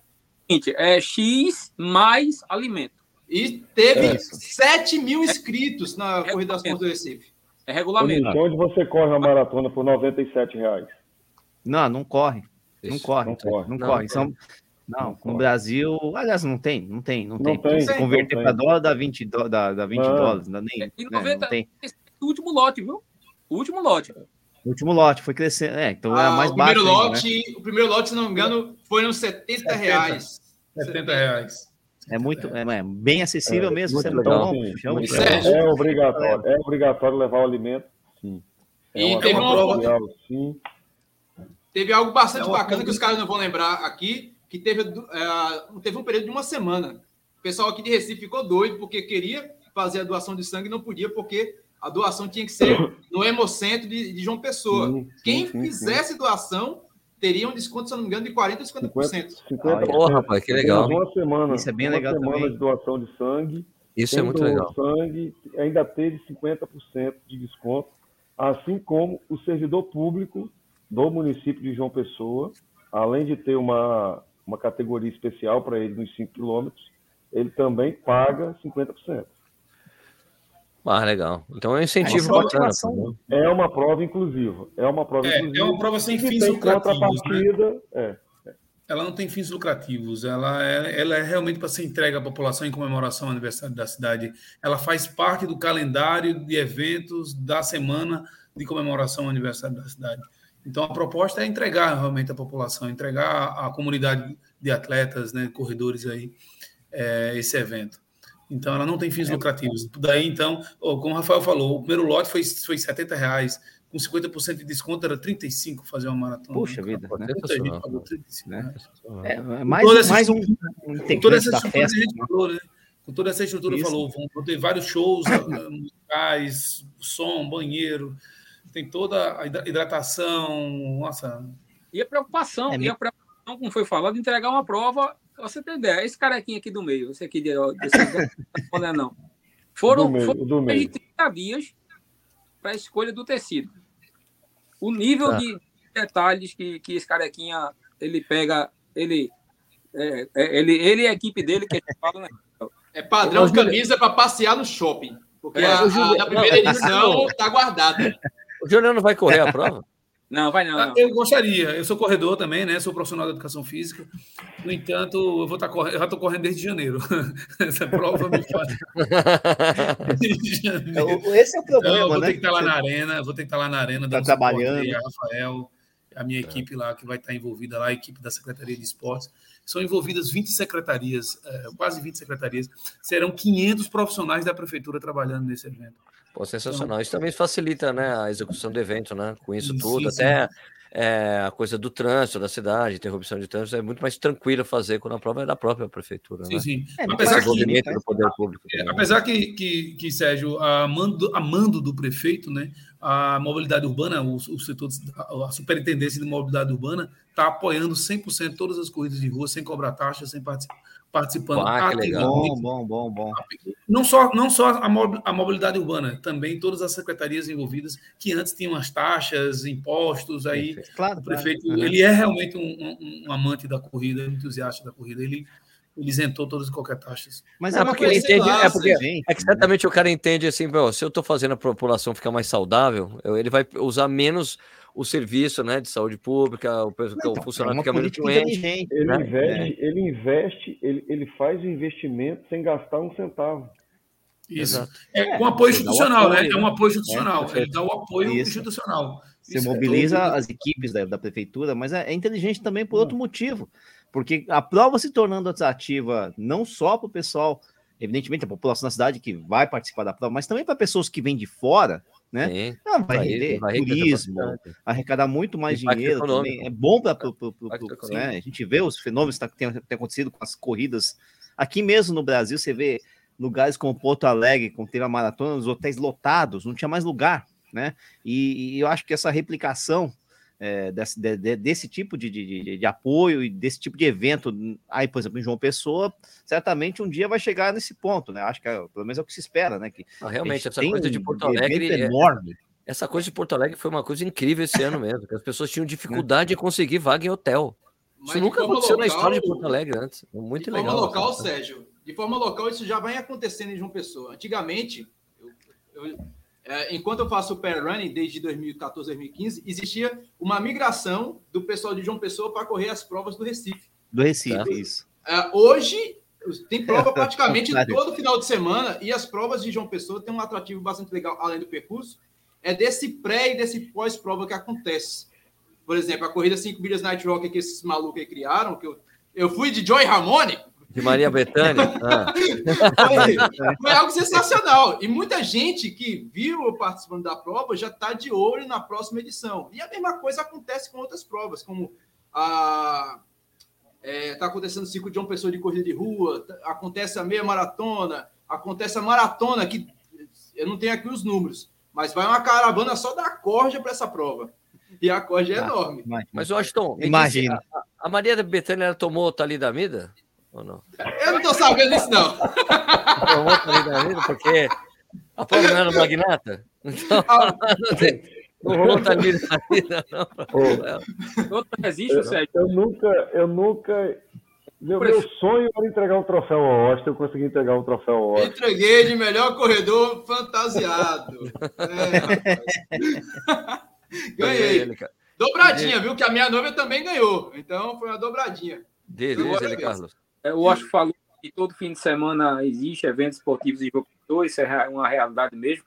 É X mais alimento. E teve é. 7 mil inscritos na é Corrida das Pontes do Recife. É regulamento. Onde você corre uma maratona por 97 reais? Não, não corre. Não corre. Não corre. Não, não corre. São... Não, no Brasil, aliás, não tem, não tem, não, não tem. Se converter para dólar dá 20, do, dá, dá 20 dólares, dá nem. É, e 90, né, não tem. o último lote, viu? O último lote. O último lote foi crescendo, é, então ah, era mais o baixo. Primeiro lote, né? O primeiro lote, se não me engano, foi uns 70, 70 reais. 70 reais. É muito, é, é bem acessível é, mesmo. Você legal, não, é, é, obrigatório, é obrigatório levar o alimento, sim. É e teve uma prova, legal, sim. Teve algo bastante é bacana que os caras não vão lembrar aqui, que teve, é, teve um período de uma semana. O pessoal aqui de Recife ficou doido porque queria fazer a doação de sangue e não podia porque a doação tinha que ser no Hemocentro de, de João Pessoa. Sim, sim, Quem sim, fizesse doação teria um desconto, se não me engano, de 40% a 50%. 50%. Porra, rapaz, que legal. Uma semana, Isso é bem legal semana também. de doação de sangue. Isso é muito legal. sangue ainda teve 50% de desconto, assim como o servidor público do município de João Pessoa, além de ter uma, uma categoria especial para ele nos 5 quilômetros, ele também paga 50%. Ah, legal. Então é um incentivo é bacana. É uma prova inclusiva. É uma prova é, inclusiva. É uma prova sem fins lucrativos. Né? É, é. Ela não tem fins lucrativos. Ela é, ela é realmente para ser entregue à população em comemoração ao aniversário da cidade. Ela faz parte do calendário de eventos da semana de comemoração ao aniversário da cidade. Então a proposta é entregar realmente à população, entregar à comunidade de atletas, né, corredores aí, é, esse evento. Então, ela não tem fins é. lucrativos. Daí, então, como o Rafael falou, o primeiro lote foi, foi 70 reais, com 50% de desconto era 35 fazer uma maratona. Puxa vida, né? Muita gente pagou 35 né? É, é mais, mais um, um com toda essa estrutura festa, a gente né? falou, né? Com toda essa estrutura Isso. falou, vão ter vários shows musicais, som, banheiro, tem toda a hidratação, nossa. E a preocupação, é e a preocupação, como foi falado, entregar uma prova você tem ideia, esse carequinha aqui do meio, esse aqui de, desse, não é não. Foram, do meio, foram do meio. 30 dias para a escolha do tecido. O nível tá. de detalhes que, que esse carequinha ele pega, ele, é, é, ele, ele e a equipe dele que fala, né? É padrão de camisa para passear no shopping. Porque é, a, a, a, primeira edição está guardada. O Juliano não vai correr a prova? Não, vai não, não, Eu gostaria. Eu sou corredor também, né? Sou profissional de educação física. No entanto, eu vou estar tá correndo. Eu já estou correndo desde janeiro. Essa prova me faz. Esse é o problema. Então, eu vou né? ter que estar tá lá na arena. Vou ter que estar tá lá na arena. Tá trabalhando. A Rafael, a minha equipe lá que vai estar envolvida lá, a equipe da Secretaria de Esportes. São envolvidas 20 secretarias, é, quase 20 secretarias. Serão 500 profissionais da prefeitura trabalhando nesse evento. Pô, sensacional. Então, isso também facilita né, a execução do evento, né? Com isso sim, tudo, sim, até é, a coisa do trânsito da cidade, interrupção de trânsito, é muito mais tranquilo fazer quando a prova é da própria prefeitura. Sim, né? sim. É, apesar, que, do poder público, é, apesar que, que, que, Sérgio, a mando, a mando do prefeito, né, a mobilidade urbana, o, o setor, a superintendência de mobilidade urbana está apoiando 100% todas as corridas de rua, sem cobrar taxa, sem participar participando ah, Bom, bom, bom, bom. Não só, não só a mobilidade urbana, também todas as secretarias envolvidas que antes tinham as taxas, impostos, aí claro, o prefeito, claro. ele é realmente um, um, um, amante da corrida, um entusiasta da corrida, ele, ele isentou todas e qualquer taxas. Mas é, é porque ele entende, é, porque, é que certamente o cara entende assim, se eu estou fazendo a população ficar mais saudável, ele vai usar menos o serviço né, de saúde pública, o, então, o funcionário é fica menos doente. Ele, né? investe, é. ele investe, ele, ele faz o investimento sem gastar um centavo. Isso. Exato. É, com apoio institucional, apoio, né? É um apoio institucional. É, ele dá o apoio Isso. institucional. Você Isso é mobiliza é as equipes da, da, prefeitura, mas é, é, inteligente também por outro motivo. Porque a prova se tornando atrativa não só para o pessoal, evidentemente a população da cidade que vai participar da prova, mas também para pessoas que vêm de fora, né? Ah, vai, render vai turismo, arrecadar muito mais dinheiro também. É bom para né? a gente vê os fenômenos que têm acontecido com as corridas aqui mesmo no Brasil. Você vê lugares como Porto Alegre, como teve a maratona, os hotéis lotados, não tinha mais lugar, né? E, e eu acho que essa replicação é, desse, de, desse tipo de, de, de, apoio e desse tipo de evento, aí, por exemplo, em João Pessoa, certamente um dia vai chegar nesse ponto, né? Acho que é, pelo menos é o que se espera, né? Que ah, realmente, essa coisa de Porto Alegre é enorme. Essa coisa de Porto Alegre foi uma coisa incrível esse ano mesmo, que as pessoas tinham dificuldade em conseguir vaga em hotel. Mas isso nunca aconteceu local, na história de Porto Alegre antes. Muito de legal. De forma local, Sérgio, de forma local, isso já vem acontecendo em João Pessoa. Antigamente, eu, eu é, enquanto eu faço o pair running desde 2014, 2015, existia uma migração do pessoal de João Pessoa para correr as provas do Recife. Do Recife, tá? isso. É, hoje tem prova praticamente todo final de semana e as provas de João Pessoa têm um atrativo bastante legal, além do percurso, é desse pré e desse pós-prova que acontece. Por exemplo, a corrida 5 milhas Night Rock que esses malucos aí criaram, que eu, eu fui de Joy Ramone, de Maria Bethânia? Ah. Foi, foi, algo sensacional. E muita gente que viu eu participando da prova já está de olho na próxima edição. E a mesma coisa acontece com outras provas, como a. Está é, tá acontecendo o ciclo de uma pessoa de corrida de rua, tá, acontece a meia maratona, acontece a maratona, que eu não tenho aqui os números, mas vai uma caravana só da corja para essa prova. E a corja é ah, enorme. Mas, Washington, imagina. A, a Maria Bethânia tomou talidamida? Ou não? Eu não tô sabendo disso, não. Tomou talidamida porque a prova não era magnata? Então, ah, não tem. Não rolou talidamida, não. Não existe, eu, Sérgio. Eu nunca, eu nunca meu, meu, sonho era entregar um troféu ao Austin, eu consegui entregar um troféu ao Austin. Entreguei de melhor corredor fantasiado. É, Ganhei. Dobradinha, viu? Que a minha noiva também ganhou. Então foi uma dobradinha. Beleza, ele, Carlos. É, o Oscar falou que todo fim de semana existe eventos esportivos em jogo isso é uma realidade mesmo.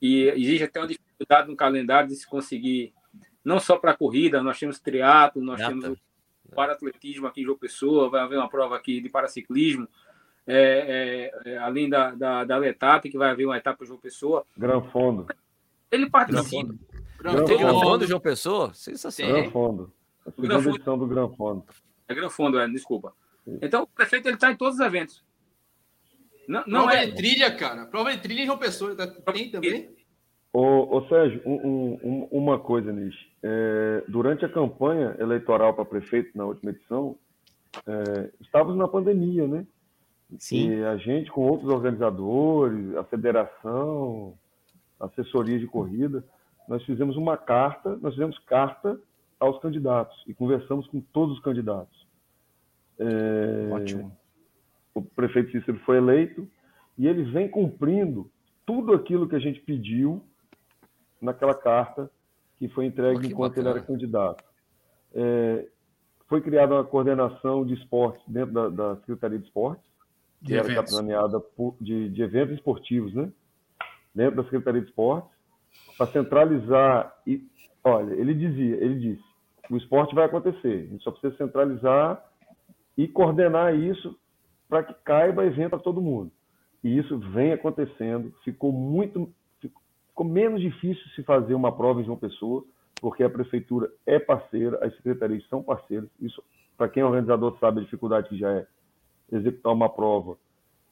E existe até uma dificuldade no calendário de se conseguir, não só para a corrida, nós temos triatlo, nós Gata. temos para atletismo aqui em João Pessoa, vai haver uma prova aqui de paraciclismo, é, é, é, além da, da, da etapa, que vai haver uma etapa em João Pessoa. Gran Fundo. Ele participa. Gran Fundo, Gran Fundo João Pessoa? Sensacional. Gran Fundo. A segunda edição do Gran Fundo. É Gran Fundo, é, desculpa. Então, o prefeito ele está em todos os eventos. Não, não Prova é de trilha, cara. Prova de trilha em João Pessoa. Tá, tem também? Ô, ô Sérgio, um, um, uma coisa, Nish. É, durante a campanha eleitoral para prefeito na última edição, é, estávamos na pandemia, né? Sim. E a gente, com outros organizadores, a federação, assessoria de corrida, nós fizemos uma carta, nós fizemos carta aos candidatos e conversamos com todos os candidatos. É, Ótimo. O prefeito Cícero foi eleito e ele vem cumprindo tudo aquilo que a gente pediu naquela carta que foi entregue enquanto bacana. ele era candidato. É, foi criada uma coordenação de esportes dentro da, da Secretaria de Esportes, que de era eventos. capitaneada por, de, de eventos esportivos, né? Dentro da Secretaria de Esportes, para centralizar e, olha, ele dizia, ele disse, o esporte vai acontecer, a gente só precisa centralizar e coordenar isso para que caiba evento para todo mundo. E isso vem acontecendo. Ficou muito, ficou menos difícil se fazer uma prova em João Pessoa, porque a prefeitura é parceira, as secretarias são parceiras. Isso, para quem é organizador, sabe a dificuldade que já é executar uma prova.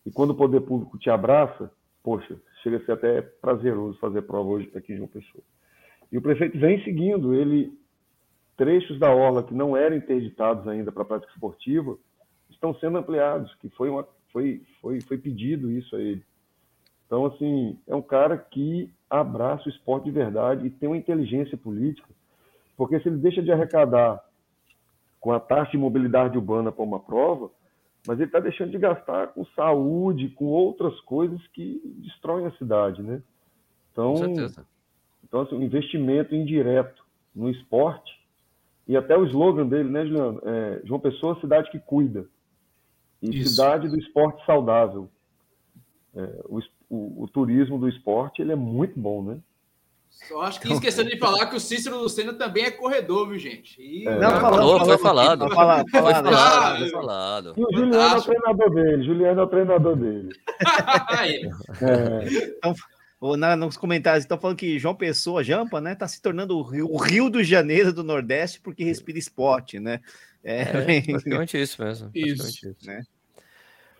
E quando o poder público te abraça, poxa, chega a ser até prazeroso fazer prova hoje aqui em João Pessoa. E o prefeito vem seguindo, ele trechos da orla que não eram interditados ainda para a prática esportiva estão sendo ampliados, que foi, uma, foi, foi, foi pedido isso a ele. Então, assim, é um cara que abraça o esporte de verdade e tem uma inteligência política, porque se ele deixa de arrecadar com a taxa de mobilidade urbana para uma prova, mas ele está deixando de gastar com saúde, com outras coisas que destroem a cidade, né? Então, então assim, um investimento indireto no esporte e até o slogan dele, né, Juliano? É, João Pessoa, cidade que cuida. E Isso. cidade do esporte saudável. É, o, o, o, turismo do esporte ele é muito bom, né? Só acho que esquecendo de falar que o Cícero Lucena também é corredor, viu, gente? E... É. Não, falou, foi falado. Foi falado, foi falado. Foi falado. E o Juliano é o treinador dele. Juliano é o treinador dele. é. Então, na, nos comentários estão falando que João Pessoa, Jampa, né, tá se tornando o Rio, o Rio do Janeiro do Nordeste porque respira esporte, né? É, é basicamente isso mesmo. Isso. isso. Né?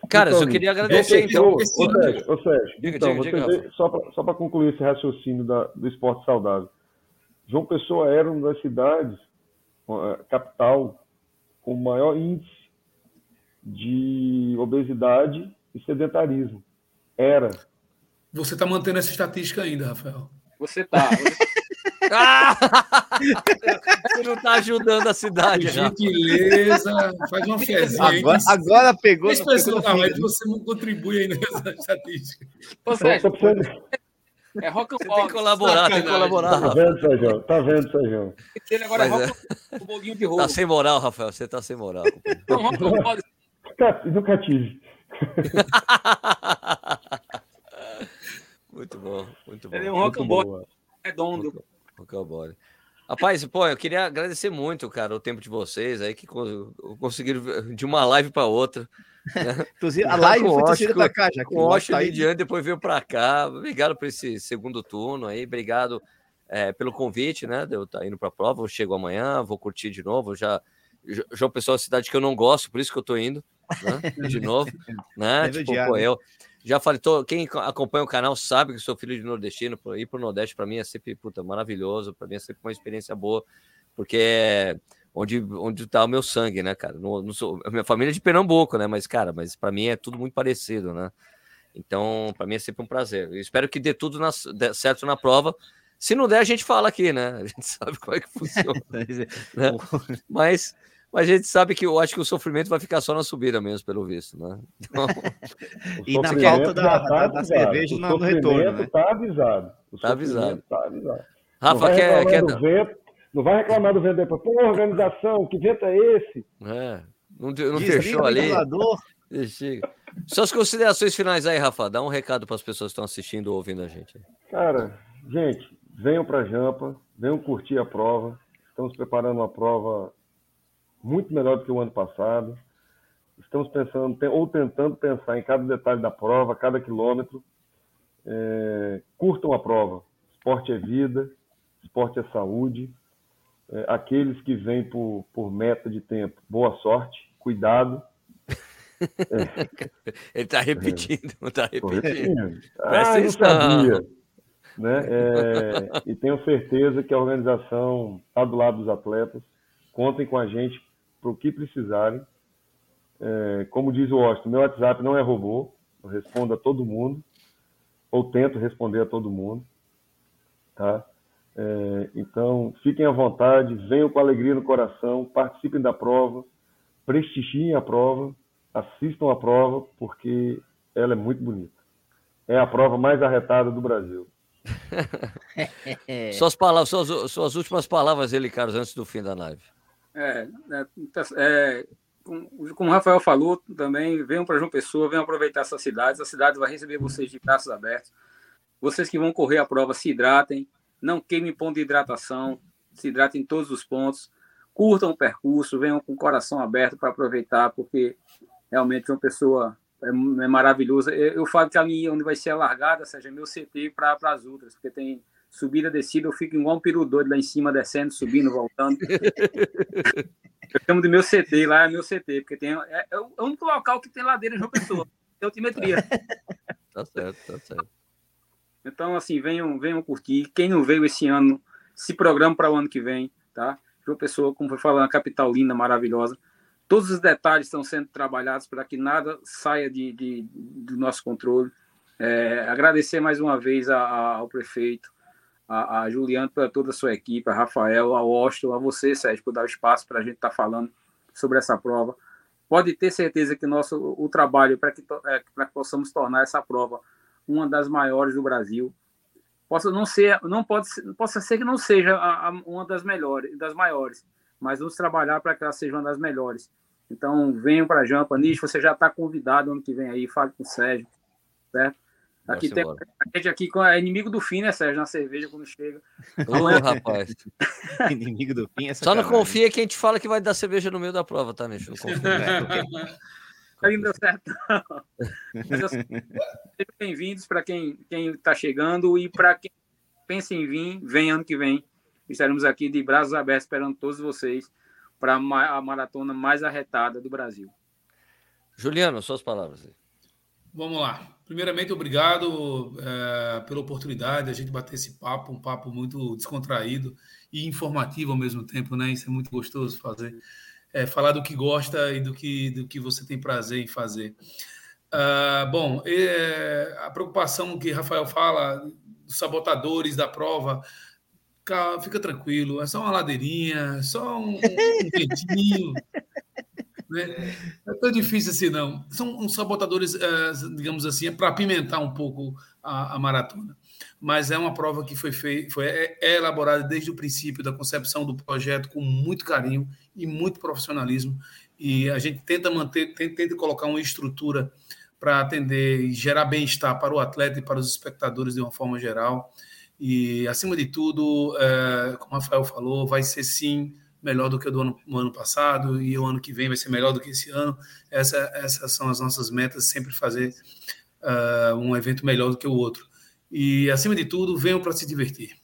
Cara, então, eu queria agradecer, então. Ô, Sérgio, ô, Sérgio diga, então, diga, diga, só para concluir esse raciocínio da, do esporte saudável. João Pessoa era uma das cidades, capital, com maior índice de obesidade e sedentarismo. Era. Você está mantendo essa estatística ainda, Rafael? Você está. Você não está ajudando a cidade. Gentileza, faz uma fezinha. Agora, agora pegou. Esse pessoal da live, você não contribui ainda nessa estatística. É rock and roll. Tem que colaborar, tem que colaborar. Tá vendo, Sérgio? Tá vendo, Sérgio? Ele agora é rock é. um bolinho de roupa. Tá sem moral, Rafael. Você tá sem moral. Não, rock and roll. Nunca tive. muito bom, muito bom. Ele é um rock and roll redondo. Rocambole. Rapaz, pô, eu queria agradecer muito, cara, o tempo de vocês aí que conseguiram de uma live para outra. Né? A live foi transferida para cá, já que o Washington tá diante, depois veio para cá. Obrigado por esse segundo turno aí, obrigado é, pelo convite, né? De eu estar tá indo para a prova. Eu chego amanhã, vou curtir de novo. Já, já o pessoal, cidade que eu não gosto, por isso que eu tô indo, né? De novo, né? tipo, pô, eu, já falei, tô, quem acompanha o canal sabe que sou filho de nordestino. Ir para o Nordeste para mim é sempre puta, maravilhoso, para mim é sempre uma experiência boa, porque é onde onde tá o meu sangue, né, cara? No, no, a minha família é de Pernambuco, né? Mas cara, mas para mim é tudo muito parecido, né? Então, para mim é sempre um prazer. Eu espero que dê tudo na, dê certo na prova. Se não der, a gente fala aqui, né? A gente sabe como é que funciona. né? Mas mas a gente sabe que eu acho que o sofrimento vai ficar só na subida mesmo, pelo visto, né? Então, e na falta da, tá da, cerveja no, no retorno. Né? Tá avisado. tá avisado. Tá avisado. Rafa, não quer. quer... Vento, não vai reclamar do vento depois. Pô, organização, que vento é esse? É, não, não fechou ali. Suas considerações finais aí, Rafa. Dá um recado para as pessoas que estão assistindo ou ouvindo a gente. Cara, gente, venham para Jampa, venham curtir a prova. Estamos preparando uma prova muito melhor do que o ano passado. Estamos pensando ou tentando pensar em cada detalhe da prova, cada quilômetro. É, curtam a prova. Esporte é vida, esporte é saúde. É, aqueles que vêm por, por meta de tempo, boa sorte, cuidado. É. Ele está repetindo, está repetindo. Ah, não sabia. Né? É, e tenho certeza que a organização está do lado dos atletas. Contem com a gente para o que precisarem. É, como diz o Washington, meu WhatsApp não é robô, eu respondo a todo mundo, ou tento responder a todo mundo. Tá? É, então, fiquem à vontade, venham com alegria no coração, participem da prova, prestigiem a prova, assistam a prova, porque ela é muito bonita. É a prova mais arretada do Brasil. suas, palavras, suas, suas últimas palavras, ele, Carlos, antes do fim da live. É, é, é, como o Rafael falou também, venham para João Pessoa, venham aproveitar essa cidade. A cidade vai receber vocês de braços abertos. Vocês que vão correr a prova, se hidratem, não queimem ponto de hidratação, se hidratem em todos os pontos, curtam o percurso, venham com o coração aberto para aproveitar, porque realmente uma pessoa é, é maravilhosa. Eu, eu, falo que ali onde vai ser a largada, seja meu CT para as outras, porque tem subida, descida, eu fico igual um peru doido lá em cima, descendo, subindo, voltando. eu chamo de meu CT, lá é meu CT, porque tem, é, é o único local que tem ladeira em João Pessoa, tem altimetria. tá certo, tá certo. Então, assim, venham, venham curtir. Quem não veio esse ano, se programa para o ano que vem, tá? João Pessoa, como foi falando, capital linda, maravilhosa. Todos os detalhes estão sendo trabalhados para que nada saia de, de do nosso controle. É, agradecer mais uma vez a, a, ao prefeito, a, a Juliano, para toda a sua equipe, a Rafael, a Washington, a você, Sérgio, por dar o espaço para a gente estar tá falando sobre essa prova. Pode ter certeza que nosso o trabalho para que, é, que possamos tornar essa prova uma das maiores do Brasil possa não ser, não pode, possa ser que não seja a, a, uma das melhores, das maiores, mas vamos trabalhar para que ela seja uma das melhores. Então, venham para a Jampa. Nish, você já está convidado ano que vem aí, fale com o Sérgio, certo? Aqui tem a gente aqui com é inimigo do fim, né, Sérgio? Na cerveja quando chega. Ô, rapaz. inimigo do fim é Só não confia que a gente fala que vai dar cerveja no meio da prova, tá, Nicho? Não confia. Aí não deu certo. Sejam bem-vindos para quem está chegando e para quem pensa em vir, vem ano que vem. Estaremos aqui de braços abertos esperando todos vocês para a maratona mais arretada do Brasil. Juliano, suas palavras. Vamos lá. Primeiramente, obrigado é, pela oportunidade de a gente bater esse papo, um papo muito descontraído e informativo ao mesmo tempo, né? Isso é muito gostoso fazer. É, falar do que gosta e do que, do que você tem prazer em fazer. Uh, bom, é, a preocupação que Rafael fala, dos sabotadores da prova, fica tranquilo, é só uma ladeirinha, é só um, um ventinho. Né? Não é tão difícil assim, não. São uns sabotadores, eh, digamos assim, é para apimentar um pouco a, a, maratona. Mas é uma prova que foi, fei, foi é, é elaborada desde o princípio da concepção do projeto com muito carinho e muito profissionalismo. E a gente tenta manter, tenta, tenta colocar uma estrutura para atender e gerar bem-estar para o atleta e para os espectadores de uma forma geral. E, acima de tudo, é, como o Rafael falou, vai ser sim melhor do que o do ano, ano passado e o ano que vem vai ser melhor do que esse ano. Essa, essas são as nossas metas, sempre fazer uh, um evento melhor do que o outro. E, acima de tudo, venham para se divertir.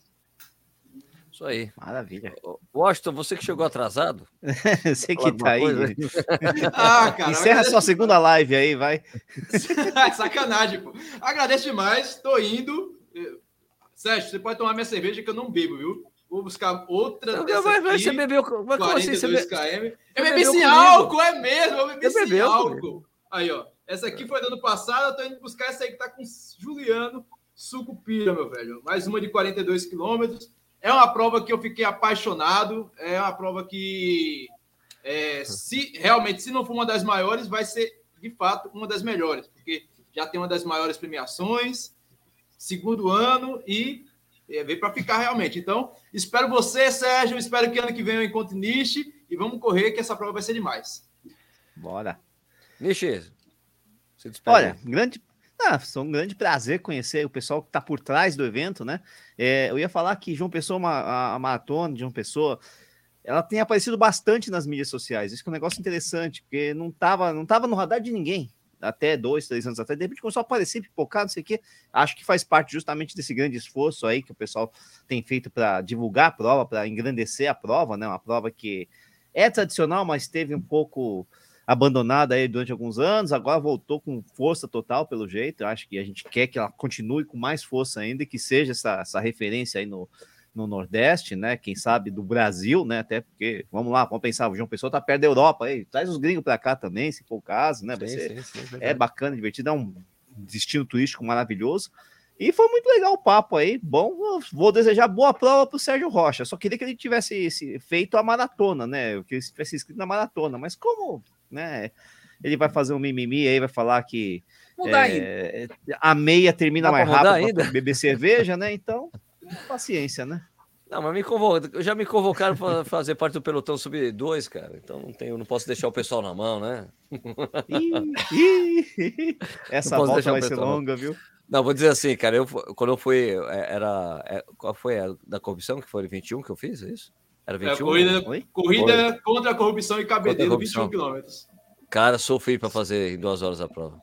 Isso aí. Maravilha. Washington, você que chegou atrasado. você que tá aí. ah, cara, Encerra sua segunda live aí, vai. Sacanagem, pô. Agradeço demais, tô indo. Sérgio, você pode tomar minha cerveja que eu não bebo, viu? Vou buscar outra. Não, mas, aqui, você bebeu. Mas como assim? Você be... km. Eu bebi sem álcool, é mesmo. Eu bebi sem bebeu, álcool. Comigo. Aí, ó. Essa aqui foi do ano passado. Eu tô indo buscar essa aí que tá com Juliano Sucupira, meu velho. Mais uma de 42 quilômetros. É uma prova que eu fiquei apaixonado. É uma prova que, é, se realmente, se não for uma das maiores, vai ser de fato uma das melhores, porque já tem uma das maiores premiações, segundo ano e é, veio para ficar realmente. Então, espero você, Sérgio. Espero que ano que vem eu encontre Nishi e vamos correr, que essa prova vai ser demais. Bora. Nishi, Olha, grande. Ah, foi um grande prazer conhecer o pessoal que está por trás do evento, né? É, eu ia falar que João Pessoa, uma, a, a maratona de João Pessoa, ela tem aparecido bastante nas mídias sociais. Isso é um negócio interessante, porque não estava não tava no radar de ninguém até dois, três anos atrás, de repente começou a aparecer, pipocar, não sei o quê. Acho que faz parte justamente desse grande esforço aí que o pessoal tem feito para divulgar a prova, para engrandecer a prova, né? Uma prova que é tradicional, mas teve um pouco abandonada aí durante alguns anos, agora voltou com força total, pelo jeito. Eu acho que a gente quer que ela continue com mais força ainda, que seja essa, essa referência aí no, no Nordeste, né? Quem sabe do Brasil, né? Até porque, vamos lá, vamos pensar, o João Pessoa tá perto da Europa, aí, traz os gringos para cá também, se for o caso, né? Sim, ser, sim, sim, é, é bacana, divertido, é um destino turístico maravilhoso. E foi muito legal o papo aí. Bom, vou desejar boa prova para o Sérgio Rocha. Só queria que ele tivesse feito a maratona, né? Que ele tivesse inscrito na maratona. Mas como, né? Ele vai fazer um mimimi aí, vai falar que é, a meia termina mais rápido para beber cerveja, né? Então, paciência, né? Não, mas me convocaram, já me convocaram para fazer parte do pelotão sub 2, cara. Então não tenho, não posso deixar o pessoal na mão, né? Essa volta vai ser longa, viu? Não, vou dizer assim, cara, eu quando eu fui é, era é, qual foi a da corrupção que foi 21 que eu fiz, é isso? Era 21. É, corrida, corrida contra a corrupção e cabedelo, 21 quilômetros. Cara, sofri para fazer em duas horas a prova.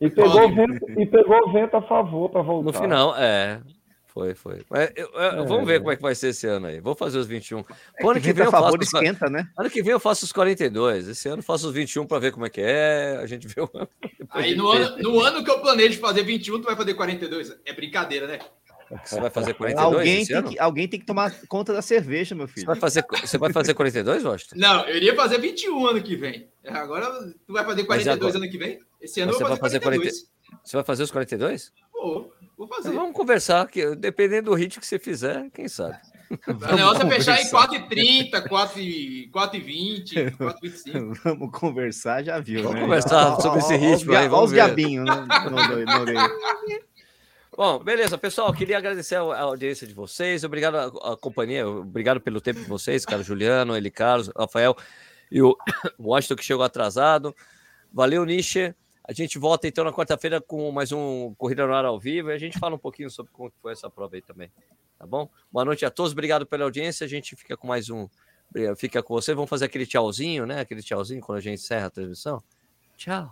E pegou, vento, e pegou vento a favor para voltar. No final, é. Foi, foi. Mas, eu, eu, é, vamos ver como é que vai ser esse ano aí. Vou fazer os 21. É ano que vem eu faço esquenta, os... né? Ano que vem eu faço os 42. Esse ano eu faço os 21 para ver como é que é. A gente vê o Aí no ano, no ano que eu planejo fazer 21, tu vai fazer 42. É brincadeira, né? Você vai fazer 42 alguém tem, que, alguém tem que tomar conta da cerveja, meu filho. Você vai fazer, você vai fazer 42, Washington? Não, eu iria fazer 21 ano que vem. Agora tu vai fazer 42 ano que vem? Esse ano você eu vou fazer, fazer 42. 40... Você vai fazer os 42? Vou. Vou fazer. Vamos conversar, que dependendo do ritmo que você fizer, quem sabe. O negócio é fechar em 4h30, 4h20, 4h25. Vamos conversar, já viu. Vamos né? conversar ó, sobre ó, esse ritmo ó, aí. Vamos os diabinhos, né? No, no, no Bom, beleza, pessoal. Queria agradecer a audiência de vocês. Obrigado à companhia, obrigado pelo tempo de vocês, cara Juliano, ele Carlos, Rafael e o Washington que chegou atrasado. Valeu, Niche. A gente volta então na quarta-feira com mais um Corrida no Ar ao vivo e a gente fala um pouquinho sobre como foi essa prova aí também. Tá bom? Boa noite a todos, obrigado pela audiência. A gente fica com mais um. Fica com você. Vamos fazer aquele tchauzinho, né? Aquele tchauzinho quando a gente encerra a transmissão. Tchau.